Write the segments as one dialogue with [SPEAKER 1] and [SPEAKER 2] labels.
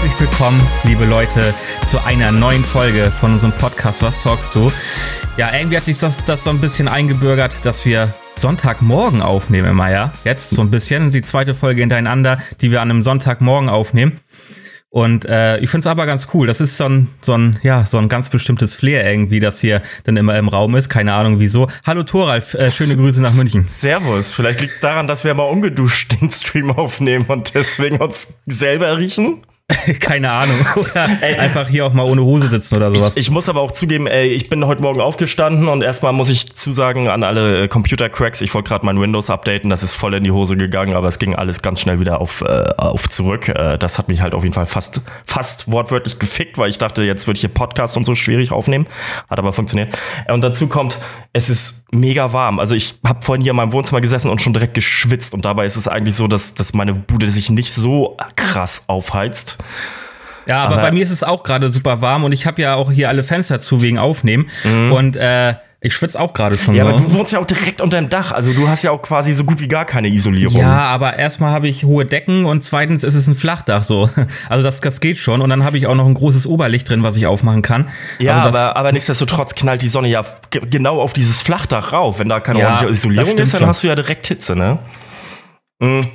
[SPEAKER 1] Herzlich willkommen, liebe Leute, zu einer neuen Folge von unserem Podcast Was talkst du? Ja, irgendwie hat sich das, das so ein bisschen eingebürgert, dass wir Sonntagmorgen aufnehmen immer, ja? Jetzt so ein bisschen, die zweite Folge hintereinander, die wir an einem Sonntagmorgen aufnehmen. Und äh, ich finde es aber ganz cool. Das ist so ein, so ein, ja, so ein ganz bestimmtes Flair irgendwie, das hier dann immer im Raum ist. Keine Ahnung wieso. Hallo Thoralf, äh, schöne Grüße nach München.
[SPEAKER 2] Servus. Vielleicht liegt es daran, dass wir mal ungeduscht den Stream aufnehmen und deswegen uns selber riechen.
[SPEAKER 1] Keine Ahnung. Oder ey, einfach hier auch mal ohne Hose sitzen oder sowas.
[SPEAKER 2] Ich, ich, muss aber auch zugeben, ey, ich bin heute Morgen aufgestanden und erstmal muss ich zusagen an alle äh, Computer-Cracks, ich wollte gerade mein Windows updaten, das ist voll in die Hose gegangen, aber es ging alles ganz schnell wieder auf, äh, auf zurück. Äh, das hat mich halt auf jeden Fall fast, fast wortwörtlich gefickt, weil ich dachte, jetzt würde ich hier Podcast und so schwierig aufnehmen. Hat aber funktioniert. Äh, und dazu kommt, es ist mega warm. Also ich habe vorhin hier in meinem Wohnzimmer gesessen und schon direkt geschwitzt und dabei ist es eigentlich so, dass, dass meine Bude sich nicht so krass aufheizt.
[SPEAKER 1] Ja, aber, aber bei mir ist es auch gerade super warm und ich habe ja auch hier alle Fenster zu wegen Aufnehmen. Mhm. Und äh, ich schwitze auch gerade schon.
[SPEAKER 2] Ja, so. aber du wohnst ja auch direkt unter dem Dach. Also du hast ja auch quasi so gut wie gar keine Isolierung.
[SPEAKER 1] Ja, aber erstmal habe ich hohe Decken und zweitens ist es ein Flachdach so. Also das, das geht schon. Und dann habe ich auch noch ein großes Oberlicht drin, was ich aufmachen kann.
[SPEAKER 2] Ja, also aber, aber nichtsdestotrotz knallt die Sonne ja genau auf dieses Flachdach rauf. Wenn da keine
[SPEAKER 1] ja,
[SPEAKER 2] ordentliche Isolierung ist, dann schon. hast du ja direkt Hitze, ne? Mhm.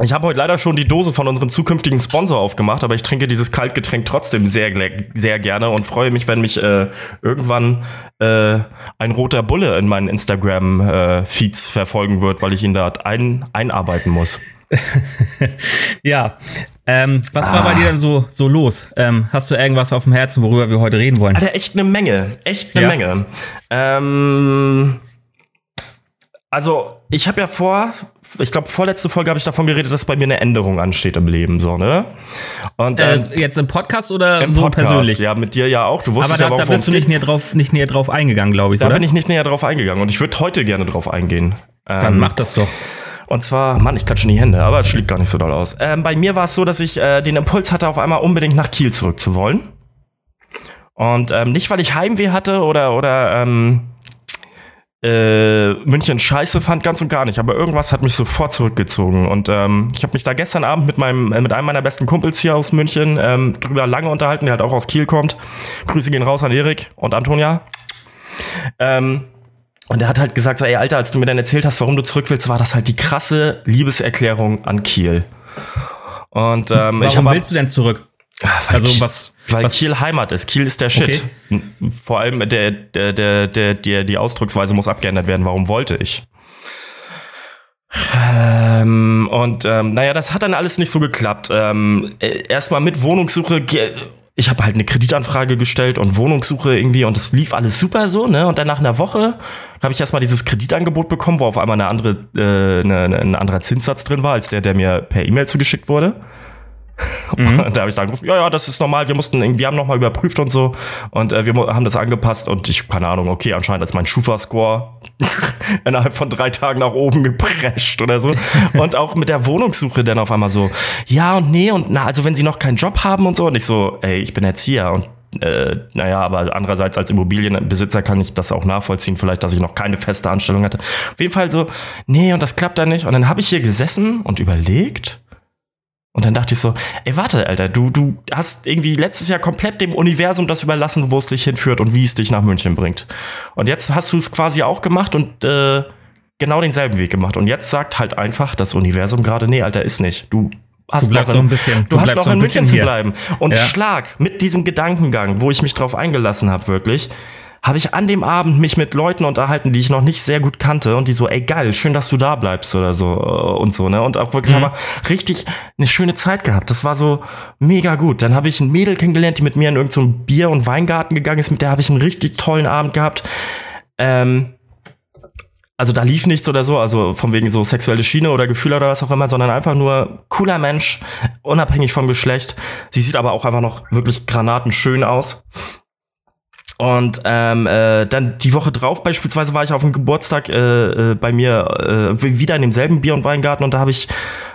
[SPEAKER 2] Ich habe heute leider schon die Dose von unserem zukünftigen Sponsor aufgemacht, aber ich trinke dieses Kaltgetränk trotzdem sehr, sehr gerne und freue mich, wenn mich äh, irgendwann äh, ein roter Bulle in meinen Instagram-Feeds äh, verfolgen wird, weil ich ihn da ein, einarbeiten muss.
[SPEAKER 1] ja. Ähm, was ah. war bei dir denn so, so los? Ähm, hast du irgendwas auf dem Herzen, worüber wir heute reden wollen?
[SPEAKER 2] Alter, echt eine Menge. Echt eine ja. Menge. Ähm, also, ich habe ja vor, ich glaube, vorletzte Folge habe ich davon geredet, dass bei mir eine Änderung ansteht im Leben, so, ne?
[SPEAKER 1] Und, äh, jetzt im Podcast oder im so Podcast, persönlich?
[SPEAKER 2] Ja, mit dir ja auch. Du wusstest
[SPEAKER 1] aber da,
[SPEAKER 2] ja,
[SPEAKER 1] da bist du nicht näher, drauf, nicht näher drauf eingegangen, glaube ich,
[SPEAKER 2] da
[SPEAKER 1] oder?
[SPEAKER 2] Bin ich nicht näher drauf eingegangen und ich würde heute gerne drauf eingehen.
[SPEAKER 1] Dann ähm, mach das doch.
[SPEAKER 2] Und zwar, Mann, ich klatsche in die Hände, aber es schlägt gar nicht so doll aus. Ähm, bei mir war es so, dass ich äh, den Impuls hatte, auf einmal unbedingt nach Kiel zurückzuwollen. Und ähm, nicht, weil ich Heimweh hatte oder, oder ähm, äh, München scheiße fand, ganz und gar nicht. Aber irgendwas hat mich sofort zurückgezogen. Und ähm, ich habe mich da gestern Abend mit meinem, äh, mit einem meiner besten Kumpels hier aus München ähm, drüber lange unterhalten, der halt auch aus Kiel kommt. Grüße gehen raus an Erik und Antonia. Ähm, und er hat halt gesagt, so, ey, Alter, als du mir dann erzählt hast, warum du zurück willst, war das halt die krasse Liebeserklärung an Kiel. Und ähm,
[SPEAKER 1] warum willst du denn zurück?
[SPEAKER 2] Weil also was, weil was? Kiel Heimat ist. Kiel ist der Shit. Okay. Vor allem der, der, der, der, der, die Ausdrucksweise muss abgeändert werden. Warum wollte ich? Ähm, und ähm, naja, das hat dann alles nicht so geklappt. Ähm, äh, Erstmal mit Wohnungssuche. Ich habe halt eine Kreditanfrage gestellt und Wohnungssuche irgendwie und das lief alles super so, ne? Und dann nach einer Woche habe ich erstmal dieses Kreditangebot bekommen, wo auf einmal eine andere, äh, eine, ein anderer Zinssatz drin war, als der, der mir per E-Mail zugeschickt wurde. Mhm. Und da habe ich dann gerufen, ja, ja, das ist normal, wir mussten, wir haben nochmal überprüft und so und äh, wir haben das angepasst und ich, keine Ahnung, okay, anscheinend ist mein Schufa-Score innerhalb von drei Tagen nach oben geprescht oder so. Und auch mit der Wohnungssuche dann auf einmal so, ja und nee und na, also wenn sie noch keinen Job haben und so und ich so, ey, ich bin Erzieher und äh, naja, aber andererseits als Immobilienbesitzer kann ich das auch nachvollziehen, vielleicht, dass ich noch keine feste Anstellung hatte. Auf jeden Fall so, nee, und das klappt da nicht. Und dann habe ich hier gesessen und überlegt und dann dachte ich so, ey, warte, Alter, du, du hast irgendwie letztes Jahr komplett dem Universum das überlassen, wo es dich hinführt und wie es dich nach München bringt. Und jetzt hast du es quasi auch gemacht und äh, genau denselben Weg gemacht. Und jetzt sagt halt einfach das Universum gerade, nee, Alter, ist nicht. Du hast
[SPEAKER 1] du noch, in,
[SPEAKER 2] noch
[SPEAKER 1] ein bisschen,
[SPEAKER 2] du, du hast noch in München
[SPEAKER 1] zu
[SPEAKER 2] bleiben. Und ja. Schlag mit diesem Gedankengang, wo ich mich drauf eingelassen habe, wirklich, habe ich an dem Abend mich mit Leuten unterhalten, die ich noch nicht sehr gut kannte und die so, ey geil, schön, dass du da bleibst oder so äh, und so, ne? Und auch wirklich mhm. aber richtig eine schöne Zeit gehabt. Das war so mega gut. Dann habe ich ein Mädel kennengelernt, die mit mir in irgendeinem so Bier- und Weingarten gegangen ist, mit der habe ich einen richtig tollen Abend gehabt. Ähm, also da lief nichts oder so, also von wegen so sexuelle Schiene oder Gefühle oder was auch immer, sondern einfach nur cooler Mensch, unabhängig vom Geschlecht. Sie sieht aber auch einfach noch wirklich granatenschön aus. Und ähm, äh, dann die Woche drauf beispielsweise war ich auf dem Geburtstag äh, äh, bei mir äh, wieder in demselben Bier- und Weingarten und da habe ich,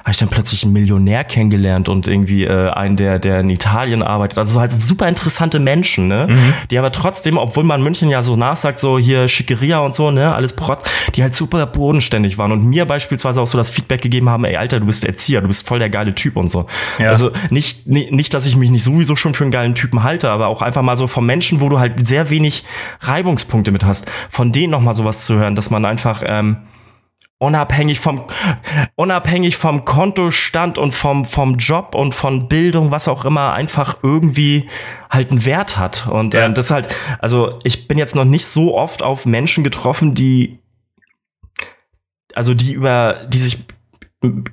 [SPEAKER 2] hab ich dann plötzlich einen Millionär kennengelernt und irgendwie äh, einen, der, der in Italien arbeitet. Also so halt super interessante Menschen, ne? Mhm. Die aber trotzdem, obwohl man München ja so nachsagt, so hier Schickeria und so, ne, alles Protz, die halt super bodenständig waren und mir beispielsweise auch so das Feedback gegeben haben, ey Alter, du bist Erzieher, du bist voll der geile Typ und so. Ja. Also nicht, nicht, nicht, dass ich mich nicht sowieso schon für einen geilen Typen halte, aber auch einfach mal so vom Menschen, wo du halt sehr wenig Reibungspunkte mit hast, von denen nochmal sowas zu hören, dass man einfach ähm, unabhängig vom unabhängig vom Kontostand und vom vom Job und von Bildung was auch immer einfach irgendwie halt einen Wert hat und ja. ähm, das halt also ich bin jetzt noch nicht so oft auf Menschen getroffen die also die über die sich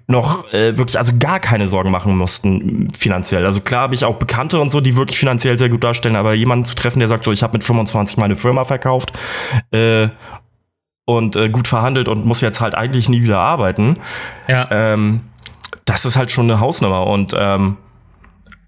[SPEAKER 2] noch äh, wirklich also gar keine Sorgen machen mussten finanziell. Also klar habe ich auch Bekannte und so, die wirklich finanziell sehr gut darstellen, aber jemanden zu treffen, der sagt so, ich habe mit 25 meine Firma verkauft äh, und äh, gut verhandelt und muss jetzt halt eigentlich nie wieder arbeiten. Ja. Ähm, das ist halt schon eine Hausnummer und ähm,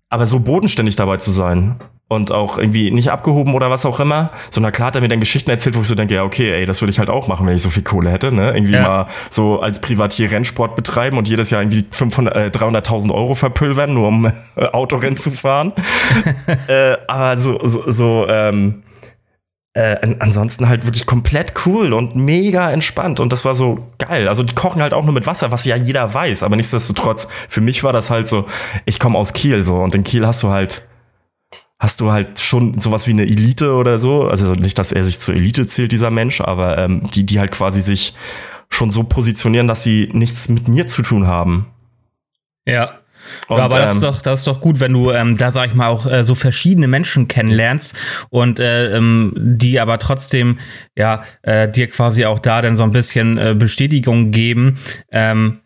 [SPEAKER 2] aber so bodenständig dabei zu sein und auch irgendwie nicht abgehoben oder was auch immer, sondern klar hat er mir dann Geschichten erzählt, wo ich so denke, ja, okay, ey, das würde ich halt auch machen, wenn ich so viel Kohle hätte, ne? Irgendwie ja. mal so als Privatier Rennsport betreiben und jedes Jahr irgendwie 500, äh, 300.000 Euro verpulvern, nur um äh, Autorennen zu fahren. äh, aber so, so, so ähm, äh, ansonsten halt wirklich komplett cool und mega entspannt und das war so geil. Also die kochen halt auch nur mit Wasser, was ja jeder weiß, aber nichtsdestotrotz, für mich war das halt so, ich komme aus Kiel so und in Kiel hast du halt hast du halt schon sowas wie eine Elite oder so. Also nicht, dass er sich zur Elite zählt, dieser Mensch, aber ähm, die, die halt quasi sich schon so positionieren, dass sie nichts mit mir zu tun haben.
[SPEAKER 1] Ja. Und, ja, aber das, ist ähm, doch, das ist doch gut, wenn du ähm, da, sag ich mal, auch äh, so verschiedene Menschen kennenlernst und äh, ähm, die aber trotzdem ja äh, dir quasi auch da dann so ein bisschen äh, Bestätigung geben. Ähm,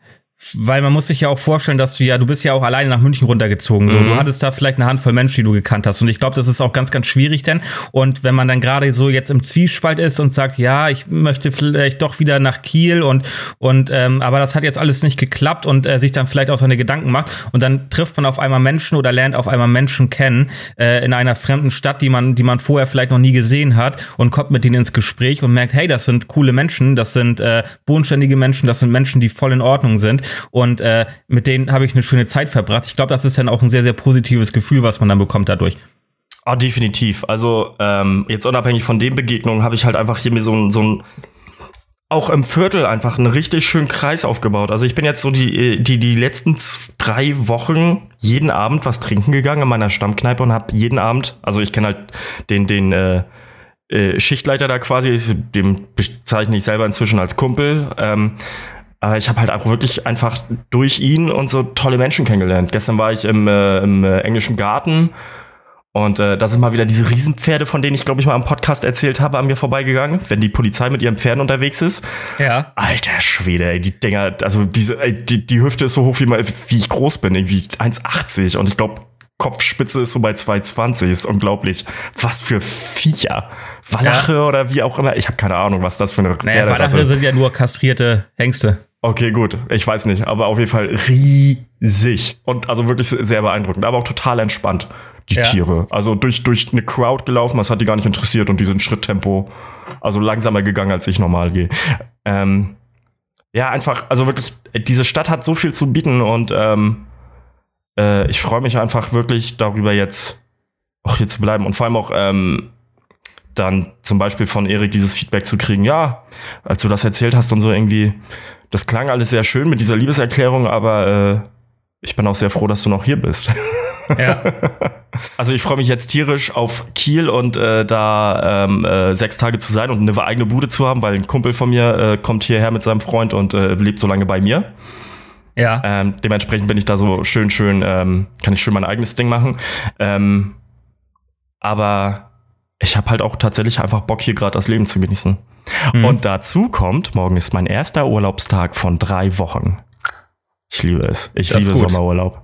[SPEAKER 1] weil man muss sich ja auch vorstellen, dass du ja, du bist ja auch alleine nach München runtergezogen. So, mhm. du hattest da vielleicht eine Handvoll Menschen, die du gekannt hast. Und ich glaube, das ist auch ganz, ganz schwierig denn. Und wenn man dann gerade so jetzt im Zwiespalt ist und sagt, ja, ich möchte vielleicht doch wieder nach Kiel und und ähm, aber das hat jetzt alles nicht geklappt und äh, sich dann vielleicht auch seine Gedanken macht und dann trifft man auf einmal Menschen oder lernt auf einmal Menschen kennen äh, in einer fremden Stadt, die man, die man vorher vielleicht noch nie gesehen hat und kommt mit denen ins Gespräch und merkt, hey, das sind coole Menschen, das sind äh, bodenständige Menschen, das sind Menschen, die voll in Ordnung sind und äh, mit denen habe ich eine schöne Zeit verbracht. Ich glaube, das ist dann auch ein sehr, sehr positives Gefühl, was man dann bekommt dadurch.
[SPEAKER 2] Ah, definitiv. Also ähm, jetzt unabhängig von den Begegnungen habe ich halt einfach hier mir so ein, so ein auch im Viertel einfach einen richtig schönen Kreis aufgebaut. Also ich bin jetzt so die, die, die letzten drei Wochen jeden Abend was trinken gegangen in meiner Stammkneipe und habe jeden Abend, also ich kenne halt den, den äh, äh, Schichtleiter da quasi, dem bezeichne ich selber inzwischen als Kumpel. Ähm, aber ich habe halt auch wirklich einfach durch ihn und so tolle Menschen kennengelernt. Gestern war ich im, äh, im äh, englischen Garten und äh, da sind mal wieder diese Riesenpferde, von denen ich, glaube ich, mal am Podcast erzählt habe, an mir vorbeigegangen, wenn die Polizei mit ihren Pferden unterwegs ist. Ja. Alter Schwede, ey, die Dinger, also diese, ey, die, die Hüfte ist so hoch, wie, mal, wie ich groß bin, irgendwie 1,80 und ich glaube, Kopfspitze ist so bei 2,20. Ist unglaublich. Was für Viecher. Wallache ja. oder wie auch immer. Ich habe keine Ahnung, was das für eine
[SPEAKER 1] naja, Wallache sind ja nur kastrierte Hengste.
[SPEAKER 2] Okay, gut. Ich weiß nicht, aber auf jeden Fall riesig. Und also wirklich sehr beeindruckend, aber auch total entspannt, die ja. Tiere. Also durch, durch eine Crowd gelaufen, das hat die gar nicht interessiert und die sind Schritttempo, also langsamer gegangen, als ich normal gehe. Ähm, ja, einfach, also wirklich, diese Stadt hat so viel zu bieten und ähm, äh, ich freue mich einfach wirklich darüber, jetzt auch hier zu bleiben und vor allem auch ähm, dann zum Beispiel von Erik dieses Feedback zu kriegen, ja, als du das erzählt hast und so irgendwie, das klang alles sehr schön mit dieser Liebeserklärung, aber äh, ich bin auch sehr froh, dass du noch hier bist. Ja. Also ich freue mich jetzt tierisch auf Kiel und äh, da ähm, äh, sechs Tage zu sein und eine eigene Bude zu haben, weil ein Kumpel von mir äh, kommt hierher mit seinem Freund und äh, lebt so lange bei mir. Ja. Ähm, dementsprechend bin ich da so schön, schön, ähm, kann ich schön mein eigenes Ding machen. Ähm, aber ich habe halt auch tatsächlich einfach Bock, hier gerade das Leben zu genießen. Mhm. Und dazu kommt, morgen ist mein erster Urlaubstag von drei Wochen. Ich liebe es. Ich das liebe Sommerurlaub.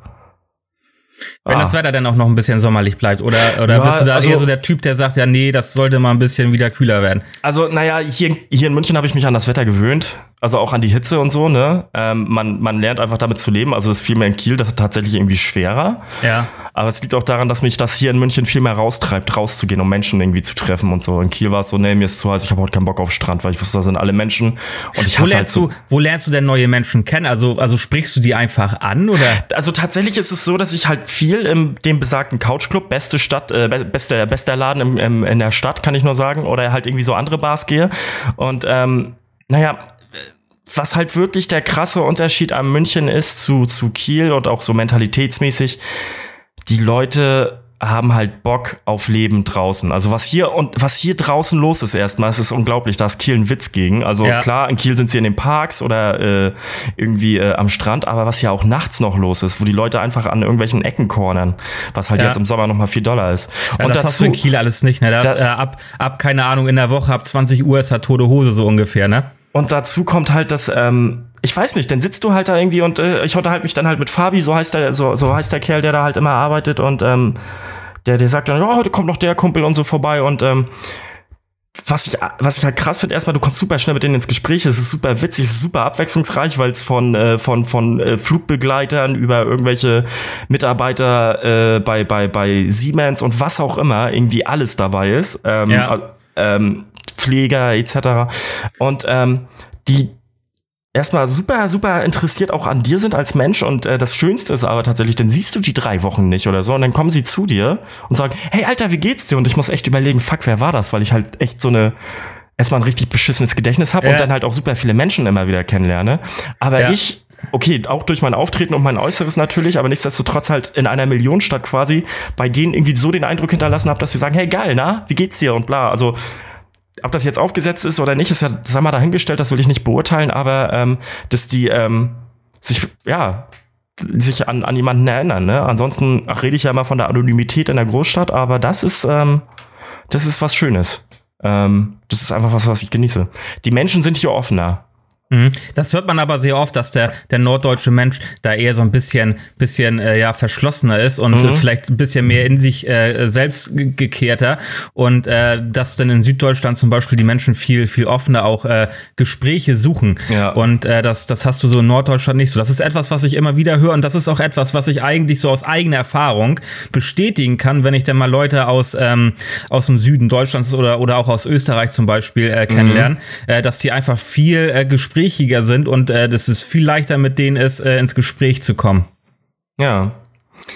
[SPEAKER 1] Wenn ah. das Wetter dann auch noch ein bisschen sommerlich bleibt, oder, oder ja, bist du da also, eher so der Typ, der sagt, ja, nee, das sollte mal ein bisschen wieder kühler werden?
[SPEAKER 2] Also, naja, hier, hier in München habe ich mich an das Wetter gewöhnt. Also auch an die Hitze und so, ne? Ähm, man, man lernt einfach damit zu leben. Also es ist viel mehr in Kiel das ist tatsächlich irgendwie schwerer.
[SPEAKER 1] Ja.
[SPEAKER 2] Aber es liegt auch daran, dass mich das hier in München viel mehr raustreibt, rauszugehen, um Menschen irgendwie zu treffen und so. In Kiel war es so, nee, mir ist zu heiß, ich habe heute keinen Bock auf Strand, weil ich wusste, da sind alle Menschen und ich
[SPEAKER 1] Wo
[SPEAKER 2] hasse halt
[SPEAKER 1] lernst,
[SPEAKER 2] so.
[SPEAKER 1] du, wo lernst du denn neue Menschen kennen? Also, also sprichst du die einfach an oder?
[SPEAKER 2] Also tatsächlich ist es so, dass ich halt viel im dem besagten Couchclub, beste Stadt, äh, be- bester bester Laden im, im, in der Stadt, kann ich nur sagen, oder halt irgendwie so andere Bars gehe. Und ähm, naja, was halt wirklich der krasse Unterschied an München ist zu, zu Kiel und auch so mentalitätsmäßig, die Leute haben halt Bock auf Leben draußen. Also was hier und was hier draußen los ist erstmal, es ist unglaublich, da ist Kiel ein Witz gegen. Also
[SPEAKER 1] Ja.
[SPEAKER 2] klar, in Kiel sind sie in den Parks oder äh, irgendwie äh, am Strand, aber was ja auch nachts noch los ist, wo die Leute einfach an irgendwelchen Ecken cornern, was halt
[SPEAKER 1] Ja.
[SPEAKER 2] jetzt im Sommer noch mal viel Dollar ist.
[SPEAKER 1] Ja,
[SPEAKER 2] und
[SPEAKER 1] das hast du in Kiel alles nicht, ne? Das,
[SPEAKER 2] Da-
[SPEAKER 1] äh, ab, ab, keine Ahnung, in der Woche, ab 20 Uhr ist da tote Hose so ungefähr, ne?
[SPEAKER 2] Und dazu kommt halt das, ähm, ich weiß nicht, dann sitzt du halt da irgendwie und äh, ich unterhalte mich dann halt mit Fabi, so heißt der, so, so heißt der Kerl, der da halt immer arbeitet und ähm, der, der sagt dann, oh, heute kommt noch der Kumpel und so vorbei und ähm, was ich, was ich halt krass finde, erstmal, du kommst super schnell mit denen ins Gespräch, es ist super witzig, es ist super abwechslungsreich, weil es von, äh, von, von äh, Flugbegleitern über irgendwelche Mitarbeiter äh, bei, bei, bei Siemens und was auch immer irgendwie alles dabei ist. Ähm,
[SPEAKER 1] Ja.
[SPEAKER 2] ähm, Pfleger etc. Und ähm, die erstmal super, super interessiert auch an dir sind als Mensch. Und äh, das Schönste ist aber tatsächlich, dann siehst du die drei Wochen nicht oder so. Und dann kommen sie zu dir und sagen, hey Alter, wie geht's dir? Und ich muss echt überlegen, fuck, wer war das? Weil ich halt echt so eine erstmal ein richtig beschissenes Gedächtnis habe
[SPEAKER 1] Ja.
[SPEAKER 2] und dann halt auch super viele Menschen immer wieder kennenlerne. Aber
[SPEAKER 1] Ja.
[SPEAKER 2] ich Okay, auch durch mein Auftreten und mein Äußeres natürlich, aber nichtsdestotrotz halt in einer Millionenstadt quasi bei denen irgendwie so den Eindruck hinterlassen habe, dass sie sagen, hey geil, na, wie geht's dir und bla. Also ob das jetzt aufgesetzt ist oder nicht, ist ja, sag mal, dahingestellt, das will ich nicht beurteilen, aber ähm, dass die ähm, sich, ja, sich an, an jemanden erinnern. Ne? Ansonsten ach, rede ich ja immer von der Anonymität in der Großstadt, aber das ist, ähm, das ist was Schönes. Ähm, das ist einfach was, was ich genieße. Die Menschen sind hier offener.
[SPEAKER 1] Mhm. Das hört man aber sehr oft, dass der, der norddeutsche Mensch da eher so ein bisschen, bisschen äh, ja, verschlossener ist und
[SPEAKER 2] Mhm.
[SPEAKER 1] äh, vielleicht ein bisschen mehr in sich äh, selbst ge- gekehrter. Und äh, dass dann in Süddeutschland zum Beispiel die Menschen viel, viel offener auch äh, Gespräche suchen.
[SPEAKER 2] Ja.
[SPEAKER 1] Und äh, das, das hast du so in Norddeutschland nicht so. Das ist etwas, was ich immer wieder höre und das ist auch etwas, was ich eigentlich so aus eigener Erfahrung bestätigen kann, wenn ich dann mal Leute aus, ähm, aus dem Süden Deutschlands oder, oder auch aus Österreich zum Beispiel äh, kennenlernen, äh, dass die einfach viel äh, gesprächiger sind und äh, das ist viel leichter mit denen ist, äh, ins Gespräch zu kommen.
[SPEAKER 2] Ja.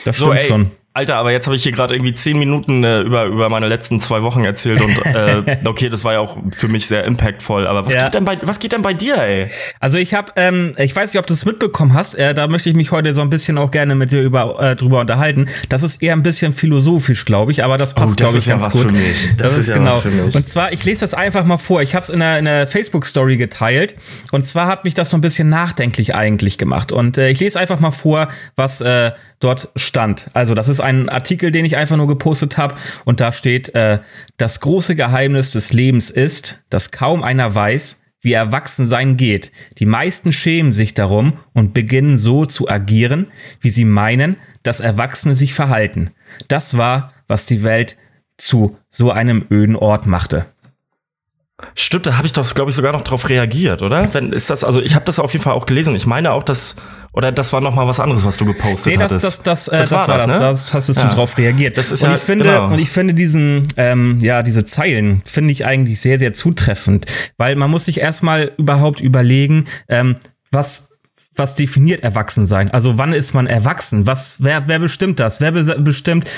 [SPEAKER 1] Das
[SPEAKER 2] So,
[SPEAKER 1] stimmt
[SPEAKER 2] ey,
[SPEAKER 1] schon.
[SPEAKER 2] Alter, aber jetzt habe ich hier gerade irgendwie zehn Minuten äh, über, über meine letzten zwei Wochen erzählt und äh, okay, das war ja auch für mich sehr impactvoll. Aber was,
[SPEAKER 1] Ja.
[SPEAKER 2] geht, denn bei, was geht denn bei dir, ey?
[SPEAKER 1] Also ich habe, ähm, ich weiß nicht, ob du es mitbekommen hast, äh, da möchte ich mich heute so ein bisschen auch gerne mit dir über, äh, drüber unterhalten. Das ist eher ein bisschen philosophisch, glaube ich, aber das passt,
[SPEAKER 2] Oh, das
[SPEAKER 1] glaube ich,
[SPEAKER 2] ist ja
[SPEAKER 1] ganz
[SPEAKER 2] was
[SPEAKER 1] gut.
[SPEAKER 2] für mich. Das ist ja was für mich.
[SPEAKER 1] Und zwar, ich lese das einfach mal vor. Ich habe es in einer, in einer Facebook-Story geteilt. Und zwar hat mich das so ein bisschen nachdenklich eigentlich gemacht. Und äh, ich lese einfach mal vor, was äh, dort stand. Also das ist ein Artikel, den ich einfach nur gepostet habe. Und da steht, äh, das große Geheimnis des Lebens ist, dass kaum einer weiß, wie Erwachsensein geht. Die meisten schämen sich darum und beginnen so zu agieren, wie sie meinen, dass Erwachsene sich verhalten. Das war, was die Welt zu so einem öden Ort machte.
[SPEAKER 2] Stimmt, da habe ich doch, glaube ich, sogar noch drauf reagiert, oder? Wenn ist das, also ich habe das auf jeden Fall auch gelesen. Ich meine auch, dass oder das war noch mal was anderes, was du gepostet
[SPEAKER 1] Nee, das,
[SPEAKER 2] hattest.
[SPEAKER 1] das, das, äh,
[SPEAKER 2] Das
[SPEAKER 1] das,
[SPEAKER 2] war das,
[SPEAKER 1] das.
[SPEAKER 2] ne?
[SPEAKER 1] Das hast du
[SPEAKER 2] Ja.
[SPEAKER 1] drauf reagiert.
[SPEAKER 2] Das ist
[SPEAKER 1] und
[SPEAKER 2] ja-
[SPEAKER 1] ich finde,
[SPEAKER 2] genau.
[SPEAKER 1] und ich finde diesen, ähm, ja, diese Zeilen finde ich eigentlich sehr, sehr zutreffend, weil man muss sich erstmal überhaupt überlegen, ähm, was was definiert Erwachsensein? Also wann ist man erwachsen? Was, wer, wer bestimmt das? Wer bes- bestimmt,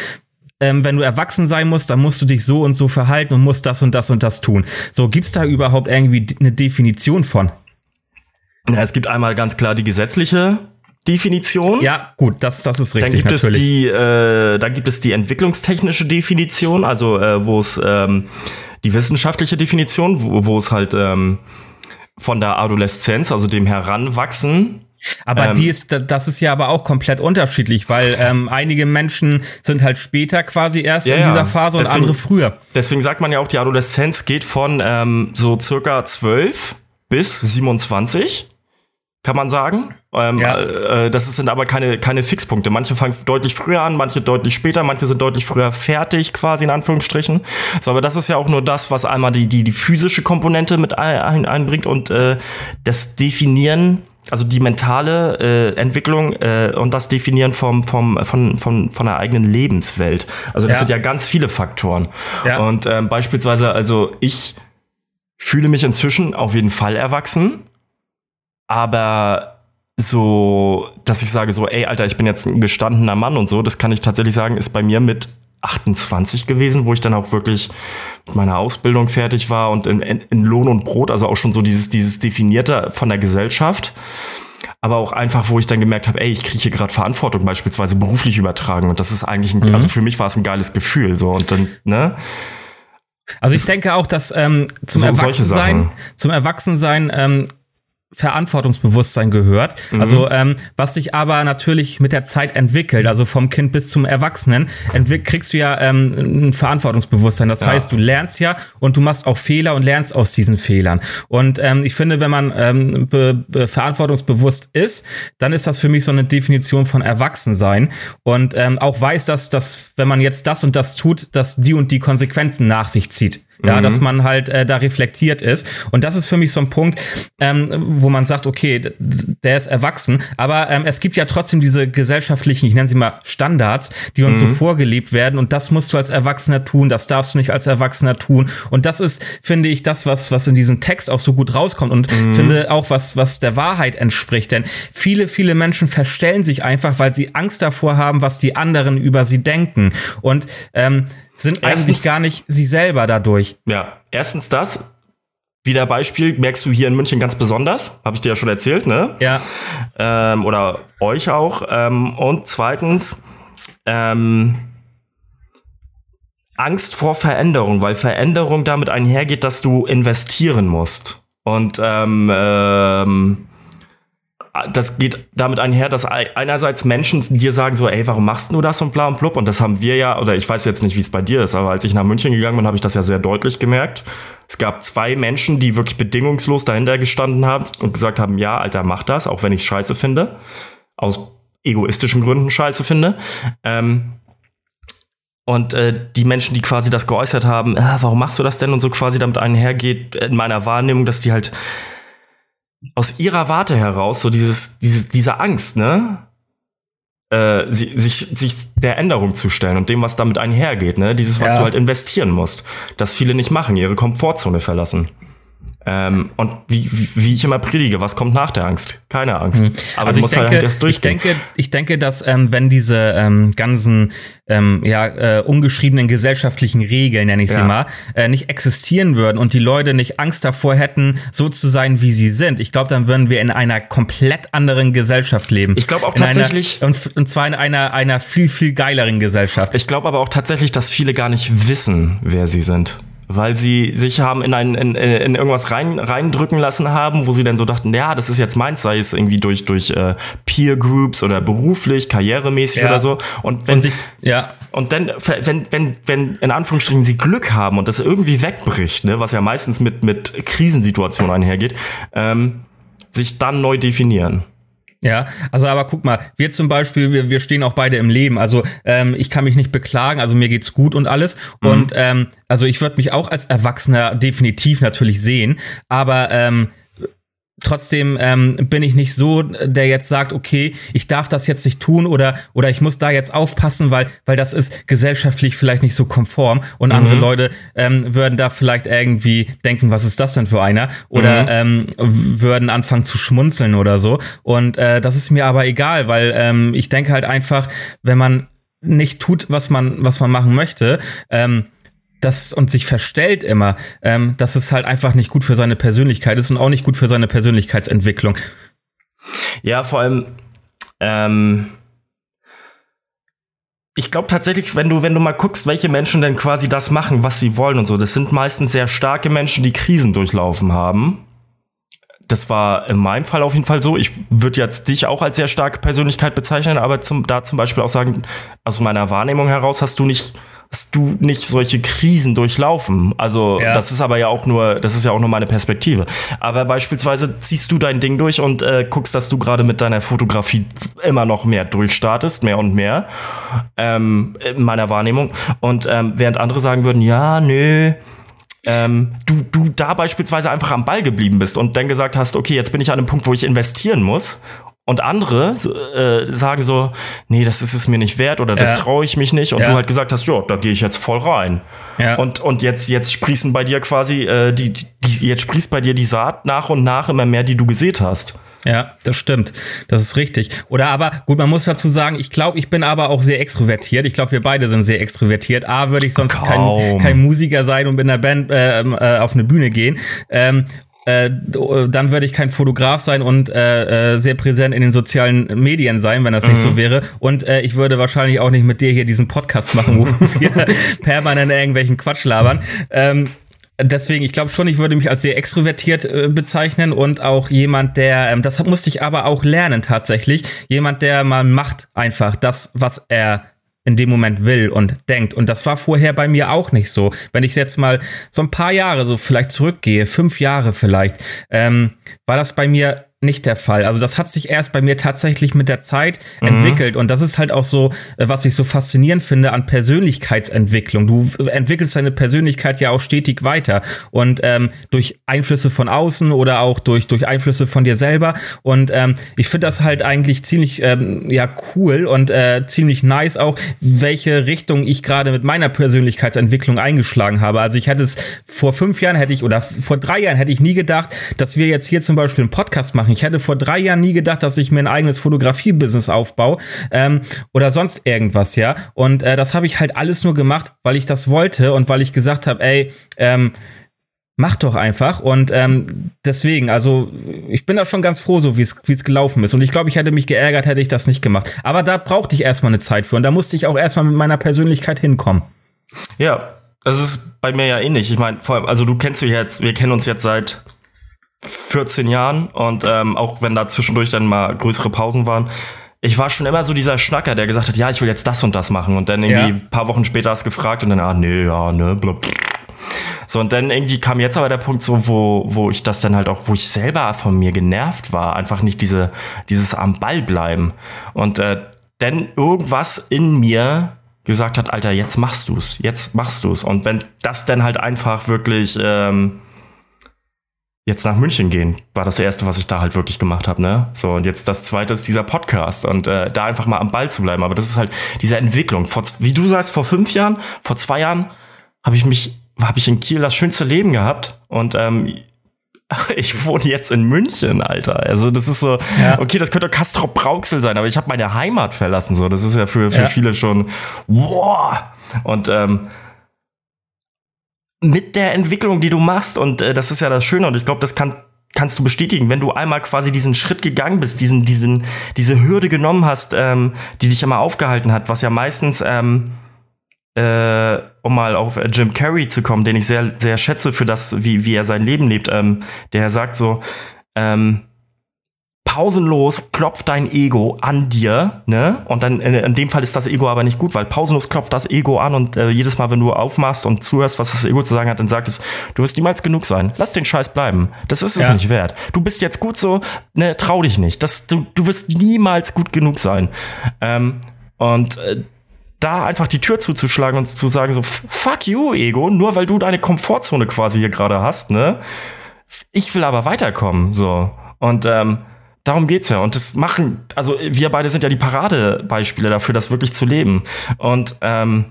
[SPEAKER 1] ähm, wenn du erwachsen sein musst, dann musst du dich so und so verhalten und musst das und das und das tun. So, gibt's da überhaupt irgendwie eine Definition von?
[SPEAKER 2] Ja, es gibt einmal ganz klar die gesetzliche Definition.
[SPEAKER 1] Ja, gut, das, das ist
[SPEAKER 2] Dann
[SPEAKER 1] richtig,
[SPEAKER 2] gibt es
[SPEAKER 1] natürlich.
[SPEAKER 2] die, äh, dann gibt es die entwicklungstechnische Definition, also äh, wo es ähm, die wissenschaftliche Definition, wo, wo es halt ähm, von der Adoleszenz, also dem Heranwachsen,
[SPEAKER 1] Aber
[SPEAKER 2] Ähm,
[SPEAKER 1] die ist, das ist ja aber auch komplett unterschiedlich, weil ähm, einige Menschen sind halt später quasi erst
[SPEAKER 2] Ja,
[SPEAKER 1] in dieser Phase und
[SPEAKER 2] Deswegen-
[SPEAKER 1] andere früher.
[SPEAKER 2] Deswegen sagt man ja auch, die Adoleszenz geht von ähm, so circa 12 bis 27. kann man sagen. Ähm, ja. äh, das sind aber keine, keine Fixpunkte. Manche fangen deutlich früher an, manche deutlich später, manche sind deutlich früher fertig, quasi in Anführungsstrichen. So, aber das ist ja auch nur das, was einmal die, die, die physische Komponente mit ein, einbringt und äh, das Definieren also die mentale äh, Entwicklung äh, und das Definieren vom, vom, von, von, von der eigenen Lebenswelt. Also das ja. sind ja ganz viele Faktoren. Ja. Und ähm, beispielsweise, also ich fühle mich inzwischen auf jeden Fall erwachsen, aber so, dass ich sage so, ey, Alter, ich bin jetzt ein gestandener Mann und so, das kann ich tatsächlich sagen, ist bei mir mit 28 gewesen, wo ich dann auch wirklich mit meiner Ausbildung fertig war und in, in Lohn und Brot, also auch schon so dieses, dieses Definierte von der Gesellschaft. Aber auch einfach, wo ich dann gemerkt habe, ey, ich kriege hier gerade Verantwortung beispielsweise beruflich übertragen. Und das ist eigentlich, ein, mhm. also für mich war es ein geiles Gefühl. So und dann, ne?
[SPEAKER 1] Also ich denke auch, dass ähm, zum so, Erwachsensein, zum Erwachsensein ähm, Verantwortungsbewusstsein gehört. Mhm. Also ähm, was sich aber natürlich mit der Zeit entwickelt, also vom Kind bis zum Erwachsenen, kriegst du ja ähm, ein Verantwortungsbewusstsein. Das ja. heißt, du lernst ja und du machst auch Fehler und lernst aus diesen Fehlern. Und ähm, ich finde, wenn man ähm, be, be verantwortungsbewusst ist, dann ist das für mich so eine Definition von Erwachsensein und ähm, auch weiß, dass, dass wenn man jetzt das und das tut, dass die und die Konsequenzen nach sich zieht. Ja, mhm. dass man halt äh, da reflektiert ist. Und das ist für mich so ein Punkt, ähm, wo man sagt, okay, der ist erwachsen. Aber ähm, es gibt ja trotzdem diese gesellschaftlichen, ich nenne sie mal Standards, die uns mhm. so vorgelebt werden. Und das musst du als Erwachsener tun, das darfst du nicht als Erwachsener tun. Und das ist, finde ich, das, was, was in diesem Text auch so gut rauskommt. Und mhm. finde auch, was, was der Wahrheit entspricht. Denn viele, viele Menschen verstellen sich einfach, weil sie Angst davor haben, was die anderen über sie denken. Und ähm, sind erstens, eigentlich gar nicht sie selber dadurch.
[SPEAKER 2] Ja, erstens das. Wieder Beispiel, merkst du hier in München ganz besonders, habe ich dir ja schon erzählt, ne?
[SPEAKER 1] Ja.
[SPEAKER 2] Ähm, oder euch auch. Ähm, und zweitens, ähm, Angst vor Veränderung, weil Veränderung damit einhergeht, dass du investieren musst. Und ähm, ähm, das geht damit einher, dass einerseits Menschen dir sagen so, ey, warum machst du das und bla und blub? Und das haben wir ja, oder ich weiß jetzt nicht, wie es bei dir ist, aber als ich nach München gegangen bin, habe ich das ja sehr deutlich gemerkt. Es gab zwei Menschen, die wirklich bedingungslos dahinter gestanden haben und gesagt haben, ja, Alter, mach das, auch wenn ich scheiße finde. Aus egoistischen Gründen scheiße finde. Ähm, und äh, die Menschen, die quasi das geäußert haben, äh, warum machst du das denn und so quasi damit einhergeht, in meiner Wahrnehmung, dass die halt aus ihrer Warte heraus so dieses, dieses, diese Angst, ne? Äh, sich, sich der Änderung zu stellen und dem, was damit einhergeht, ne? Dieses, was ja. du halt investieren musst. Das viele nicht machen, ihre Komfortzone verlassen. Ähm, und wie, wie ich immer predige, was kommt nach der Angst? Keine Angst.
[SPEAKER 1] Mhm. Aber also du musst halt denke, halt erst durchgehen. Ich denke, ich denke, dass ähm, wenn diese ähm, ganzen ähm, ja, äh, ungeschriebenen gesellschaftlichen Regeln, nenne ich ja. sie mal, äh, nicht existieren würden und die Leute nicht Angst davor hätten, so zu sein, wie sie sind, ich glaube, dann würden wir in einer komplett anderen Gesellschaft leben.
[SPEAKER 2] Ich glaube auch in tatsächlich.
[SPEAKER 1] Einer, und, und zwar in einer, einer viel, viel geileren Gesellschaft.
[SPEAKER 2] Ich glaube aber auch tatsächlich, dass viele gar nicht wissen, wer sie sind weil sie sich haben in, ein, in, in irgendwas rein, reindrücken lassen haben, wo sie dann so dachten, ja, das ist jetzt meins, sei es irgendwie durch, durch äh, Peer Groups oder beruflich, karrieremäßig ja. oder so. Und wenn
[SPEAKER 1] und sich, ja.
[SPEAKER 2] und dann, wenn, wenn, wenn in Anführungsstrichen sie Glück haben und das irgendwie wegbricht, ne, was ja meistens mit, mit Krisensituationen einhergeht, ähm, sich dann neu definieren.
[SPEAKER 1] Ja, also aber guck mal, wir zum Beispiel, wir, wir stehen auch beide im Leben. Also ähm, ich kann mich nicht beklagen, also mir geht's gut und alles. Mhm. Und ähm, also ich würde mich auch als Erwachsener definitiv natürlich sehen, aber ähm, trotzdem ähm, bin ich nicht so, der jetzt sagt, okay, ich darf das jetzt nicht tun oder oder ich muss da jetzt aufpassen, weil weil das ist gesellschaftlich vielleicht nicht so konform und mhm. andere Leute ähm, würden da vielleicht irgendwie denken, was ist das denn für einer oder mhm. ähm, würden anfangen zu schmunzeln oder so und äh, das ist mir aber egal, weil ähm, ich denke halt einfach, wenn man nicht tut, was man was man machen möchte, ähm, das und sich verstellt immer, ähm, dass es halt einfach nicht gut für seine Persönlichkeit ist und auch nicht gut für seine Persönlichkeitsentwicklung.
[SPEAKER 2] Ja, vor allem, ähm, ich glaube tatsächlich, wenn du, wenn du mal guckst, welche Menschen denn quasi das machen, was sie wollen und so, das sind meistens sehr starke Menschen, die Krisen durchlaufen haben. Das war in meinem Fall auf jeden Fall so. Ich würde jetzt dich auch als sehr starke Persönlichkeit bezeichnen, aber zum, da zum Beispiel auch sagen, aus meiner Wahrnehmung heraus hast du nicht du nicht solche Krisen durchlaufen. Also
[SPEAKER 1] Ja.
[SPEAKER 2] das ist aber ja auch nur, das ist ja auch nur meine Perspektive. Aber beispielsweise ziehst du dein Ding durch und äh, guckst, dass du gerade mit deiner Fotografie immer noch mehr durchstartest, mehr und mehr, ähm, in meiner Wahrnehmung. Und ähm, während andere sagen würden, ja, nö, ähm, du, du da beispielsweise einfach am Ball geblieben bist und dann gesagt hast, okay, jetzt bin ich an einem Punkt, wo ich investieren muss. Und andere äh, sagen so, nee, das ist es mir nicht wert oder das
[SPEAKER 1] Ja.
[SPEAKER 2] traue ich mich nicht. Und
[SPEAKER 1] Ja.
[SPEAKER 2] du halt gesagt hast, ja, da gehe ich jetzt voll rein.
[SPEAKER 1] Ja.
[SPEAKER 2] Und, und jetzt, jetzt sprießen bei dir quasi, äh, die, die, jetzt sprießt bei dir die Saat nach und nach immer mehr, die du gesät hast.
[SPEAKER 1] Ja, das stimmt. Das ist richtig. Oder aber, gut, man muss dazu sagen, ich glaube, ich bin aber auch sehr extrovertiert. Ich glaube, wir beide sind sehr extrovertiert. A, würde ich sonst kein, kein Musiker sein und in der Band ähm, äh, auf eine Bühne gehen. Ähm, äh, dann würde ich kein Fotograf sein und äh, äh, sehr präsent in den sozialen Medien sein, wenn das nicht so wäre. Und äh, ich würde wahrscheinlich auch nicht mit dir hier diesen Podcast machen, wo wir permanent irgendwelchen Quatsch labern. Ähm, Deswegen, ich glaube schon, ich würde mich als sehr extrovertiert äh, bezeichnen und auch jemand, der, ähm, das musste ich aber auch lernen tatsächlich, jemand, der mal macht einfach das, was er in dem Moment will und denkt. Und das war vorher bei mir auch nicht so. Wenn ich jetzt mal so ein paar Jahre so vielleicht zurückgehe, fünf Jahre vielleicht, ähm, war das bei mir nicht der Fall. Also das hat sich erst bei mir tatsächlich mit der Zeit entwickelt und das ist halt auch so, äh, was ich so faszinierend finde an Persönlichkeitsentwicklung. Du entwickelst deine Persönlichkeit ja auch stetig weiter und ähm, durch Einflüsse von außen oder auch durch durch Einflüsse von dir selber und ähm, ich finde das halt eigentlich ziemlich ähm, ja cool und äh, ziemlich nice auch, welche Richtung ich gerade mit meiner Persönlichkeitsentwicklung eingeschlagen habe. Also ich hätte es vor fünf Jahren hätte ich oder vor drei Jahren hätte ich nie gedacht, dass wir jetzt hier zum Beispiel einen Podcast machen. Ich hätte vor drei Jahren nie gedacht, dass ich mir ein eigenes Fotografie-Business aufbaue ähm, oder sonst irgendwas, ja. Und äh, das habe ich halt alles nur gemacht, weil ich das wollte und weil ich gesagt habe, ey, ähm, mach doch einfach. Und ähm, deswegen, also ich bin da schon ganz froh, so wie es gelaufen ist. Und ich glaube, ich hätte mich geärgert, hätte ich das nicht gemacht. Aber da brauchte ich erstmal eine Zeit für und da musste ich auch erstmal mit meiner Persönlichkeit hinkommen.
[SPEAKER 2] Ja, das ist bei mir ja ähnlich. Ich meine, vor allem, also du kennst mich jetzt, wir kennen uns jetzt seit 14 Jahren und ähm, auch wenn da zwischendurch dann mal größere Pausen waren, ich war schon immer so dieser Schnacker, der gesagt hat, ja, ich will jetzt das und das machen und dann irgendwie
[SPEAKER 1] Ja.
[SPEAKER 2] ein paar Wochen später hast gefragt und dann, ah, nee, ja, ne, blub. So, und dann irgendwie kam jetzt aber der Punkt so, wo, wo ich das dann halt auch, wo ich selber von mir genervt war, einfach nicht diese, dieses am Ball bleiben. Und äh, dann irgendwas in mir gesagt hat, Alter, jetzt machst du's, jetzt machst du's. Und wenn das dann halt einfach wirklich ähm, jetzt nach München gehen, war das erste, was ich da halt wirklich gemacht habe, ne? So, und jetzt das zweite ist dieser Podcast und äh, da einfach mal am Ball zu bleiben. Aber das ist halt diese Entwicklung. Vor, wie du sagst, vor fünf Jahren, vor zwei Jahren habe ich mich, habe ich in Kiel das schönste Leben gehabt und ähm, ich wohne jetzt in München, Alter. Also das ist so,
[SPEAKER 1] Ja.
[SPEAKER 2] okay, das könnte Castrop Brauxel sein, aber ich habe meine Heimat verlassen. So, das ist ja für, für
[SPEAKER 1] Ja.
[SPEAKER 2] viele schon, wow. Und ähm, mit der Entwicklung, die du machst, und äh, das ist ja das Schöne, und ich glaube, das kann, kannst du bestätigen, wenn du einmal quasi diesen Schritt gegangen bist, diesen, diesen, diese Hürde genommen hast, ähm, die dich immer aufgehalten hat, was ja meistens, ähm, äh, um mal auf äh, Jim Carrey zu kommen, den ich sehr, sehr schätze für das, wie, wie er sein Leben lebt, ähm, der sagt so, ähm, pausenlos klopft dein Ego an dir, ne? Und dann in, in dem Fall ist das Ego aber nicht gut, weil pausenlos klopft das Ego an und äh, jedes Mal, wenn du aufmachst und zuhörst, was das Ego zu sagen hat, dann sagt es, du wirst niemals genug sein. Lass den Scheiß bleiben. Das ist es
[SPEAKER 1] Ja.
[SPEAKER 2] nicht wert. Du bist jetzt gut so, ne? Trau dich nicht. Das, du, du wirst niemals gut genug sein. Ähm, und äh, da einfach die Tür zuzuschlagen und zu sagen so, "F- fuck you, Ego, nur weil du deine Komfortzone quasi hier gerade hast, ne? Ich will aber weiterkommen, so. Und ähm, darum geht's ja. Und das machen, also wir beide sind ja die Paradebeispiele dafür, das wirklich zu leben. Und ähm,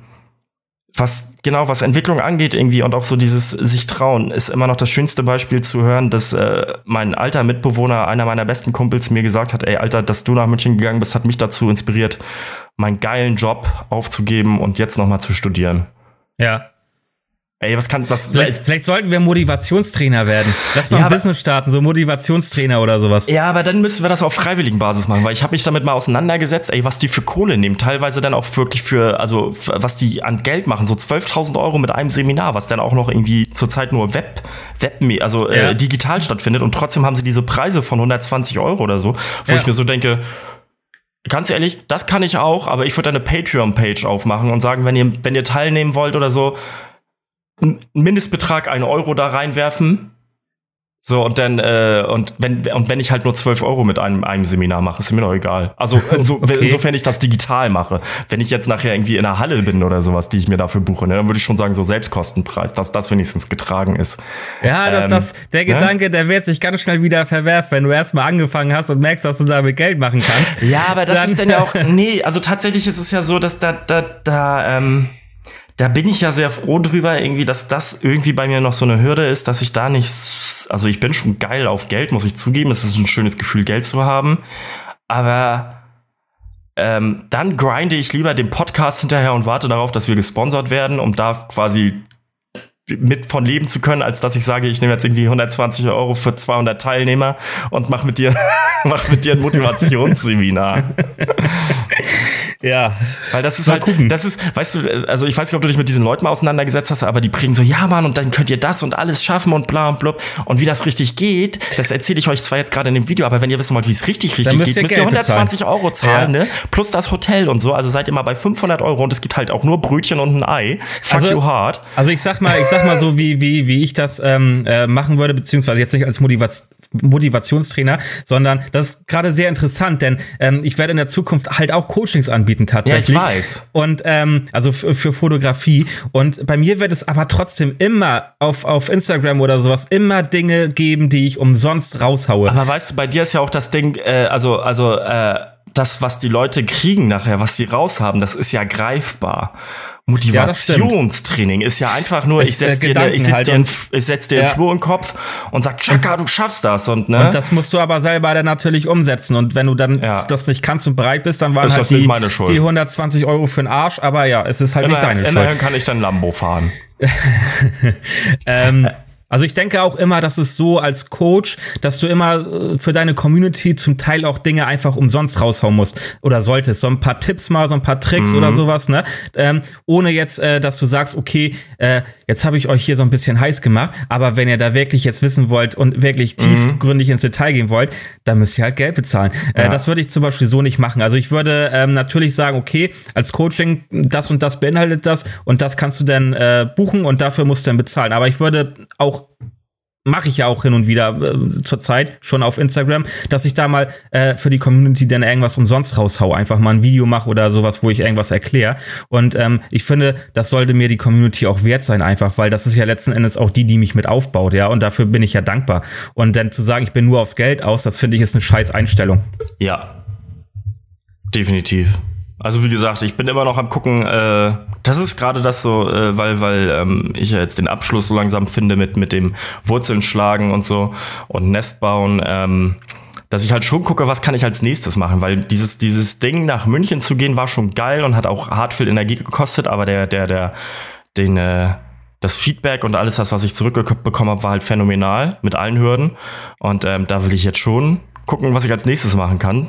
[SPEAKER 2] was genau was Entwicklung angeht irgendwie und auch so dieses sich trauen ist immer noch das schönste Beispiel zu hören, dass äh, mein alter Mitbewohner, einer meiner besten Kumpels mir gesagt hat, ey Alter, dass du nach München gegangen bist, hat mich dazu inspiriert, meinen geilen Job aufzugeben und jetzt noch mal zu studieren.
[SPEAKER 1] Ja.
[SPEAKER 2] Ey, was kann was
[SPEAKER 1] Vielleicht, vielleicht sollten wir Motivationstrainer werden. Lass mal
[SPEAKER 2] Ja,
[SPEAKER 1] ein Business starten, so Motivationstrainer oder sowas.
[SPEAKER 2] Ja, aber dann müssen wir das auf freiwilligen Basis machen, weil ich habe mich damit mal auseinandergesetzt, ey, was die für Kohle nehmen. Teilweise dann auch wirklich für, also was die an Geld machen, so 12.000 Euro mit einem Seminar, was dann auch noch irgendwie zurzeit nur Web, Web also
[SPEAKER 1] Ja.
[SPEAKER 2] äh, digital stattfindet und trotzdem haben sie diese Preise von 120 Euro oder so, wo
[SPEAKER 1] Ja.
[SPEAKER 2] ich mir so denke, ganz ehrlich, das kann ich auch, aber ich würde eine Patreon-Page aufmachen und sagen, wenn ihr, wenn ihr teilnehmen wollt oder so, einen Mindestbetrag, einen Euro da reinwerfen so, und dann, äh, und wenn, und wenn ich halt nur 12 Euro mit einem, einem Seminar mache, ist mir doch egal. Also inso, okay. insofern ich das digital mache. Wenn ich jetzt nachher irgendwie in einer Halle bin oder sowas, die ich mir dafür buche, ne, dann würde ich schon sagen, so Selbstkostenpreis, dass das wenigstens getragen ist.
[SPEAKER 1] Ja, ähm, das, der ne? Gedanke, der wird sich ganz schnell wieder verwerfen, wenn du erstmal angefangen hast und merkst, dass du damit Geld machen kannst.
[SPEAKER 2] Ja, aber das ist dann ja auch, nee, also tatsächlich ist es ja so, dass da, da, da, ähm, da bin ich ja sehr froh drüber, irgendwie, dass das irgendwie bei mir noch so eine Hürde ist, dass ich da nicht, also ich bin schon geil auf Geld, muss ich zugeben. Es ist ein schönes Gefühl, Geld zu haben. Aber ähm, dann grinde ich lieber den Podcast hinterher und warte darauf, dass wir gesponsert werden, um da quasi mit von leben zu können, als dass ich sage, ich nehme jetzt irgendwie 120 Euro für 200 Teilnehmer und mach mit dir, mach mit dir ein Motivationsseminar.
[SPEAKER 1] Ja.
[SPEAKER 2] Weil das ist mal halt, gucken. das ist, weißt du, also ich weiß nicht, ob du dich mit diesen Leuten mal auseinandergesetzt hast, aber die bringen so, ja Mann, und dann könnt ihr das und alles schaffen und bla und blub. Und wie das richtig geht, das erzähle ich euch zwar jetzt gerade in dem Video, aber wenn ihr wissen wollt, wie es richtig, richtig müsst geht, müsst ihr 120 bezahlen. Euro zahlen, ja. ne? Plus das Hotel und so. Also seid ihr mal bei 500 Euro und es gibt halt auch nur Brötchen und ein Ei. Fuck
[SPEAKER 1] also,
[SPEAKER 2] you hard.
[SPEAKER 1] Also ich sag mal, ich sag mal so, wie, wie, wie ich das ähm, äh, machen würde, beziehungsweise jetzt nicht als Motivation Motivationstrainer, sondern das ist gerade sehr interessant, denn ähm, ich werde in der Zukunft halt auch Coachings anbieten tatsächlich.
[SPEAKER 2] Ja, ich weiß.
[SPEAKER 1] Und ähm, also für Fotografie. Und bei mir wird es aber trotzdem immer auf, auf Instagram oder sowas immer Dinge geben, die ich umsonst raushaue.
[SPEAKER 2] Aber weißt du, bei dir ist ja auch das Ding, äh, also, also äh, das, was die Leute kriegen nachher, was sie raushaben, das ist ja greifbar. Motivationstraining ja, ist ja einfach nur, ich setze dir, ich setz dir, ich setz dir ja. den Floh im Kopf und sag, Chaka, du schaffst das und ne.
[SPEAKER 1] Und das musst du aber selber dann natürlich umsetzen und wenn du dann ja. das nicht kannst und bereit bist, dann waren ist halt die, die 120 Euro für den Arsch, aber ja, es ist halt
[SPEAKER 2] immer,
[SPEAKER 1] nicht deine
[SPEAKER 2] Schuld. Immerhin kann ich dann Lambo fahren.
[SPEAKER 1] ähm, also ich denke auch immer, dass es so als Coach, dass du immer äh, für deine Community zum Teil auch Dinge einfach umsonst raushauen musst oder solltest. So ein paar Tipps mal, so ein paar Tricks mhm. oder sowas, ne? Ähm, ohne jetzt, äh, dass du sagst, okay, äh, jetzt habe ich euch hier so ein bisschen heiß gemacht, aber wenn ihr da wirklich jetzt wissen wollt und wirklich mhm. tiefgründig ins Detail gehen wollt, dann müsst ihr halt Geld bezahlen. Äh, ja. Äh, das würde ich zum Beispiel so nicht machen. Also ich würde ähm, natürlich sagen, okay, als Coaching, das und das beinhaltet das und das kannst du dann äh, buchen und dafür musst du dann bezahlen. Aber ich würde auch mache ich ja auch hin und wieder äh, zur Zeit schon auf Instagram, dass ich da mal äh, für die Community dann irgendwas umsonst raushau, einfach mal ein Video mache oder sowas, wo ich irgendwas erkläre. Und ähm, ich finde, das sollte mir die Community auch wert sein, einfach, weil das ist ja letzten Endes auch die, die mich mit aufbaut, ja. Und dafür bin ich ja dankbar. Und dann zu sagen, ich bin nur aufs Geld aus, das finde ich ist eine scheiß Einstellung.
[SPEAKER 2] Ja. Definitiv. Also wie gesagt, ich bin immer noch am gucken. Äh, das ist gerade das so, äh, weil weil ähm, ich ja jetzt den Abschluss so langsam finde mit mit dem Wurzeln schlagen und so und Nest bauen. Ähm, dass ich halt schon gucke, was kann ich als nächstes machen, weil dieses dieses Ding nach München zu gehen war schon geil und hat auch hart viel Energie gekostet, aber der der der den äh, das Feedback und alles das, was ich zurückbekommen habe, war halt phänomenal mit allen Hürden und ähm, da will ich jetzt schon gucken, was ich als nächstes machen kann.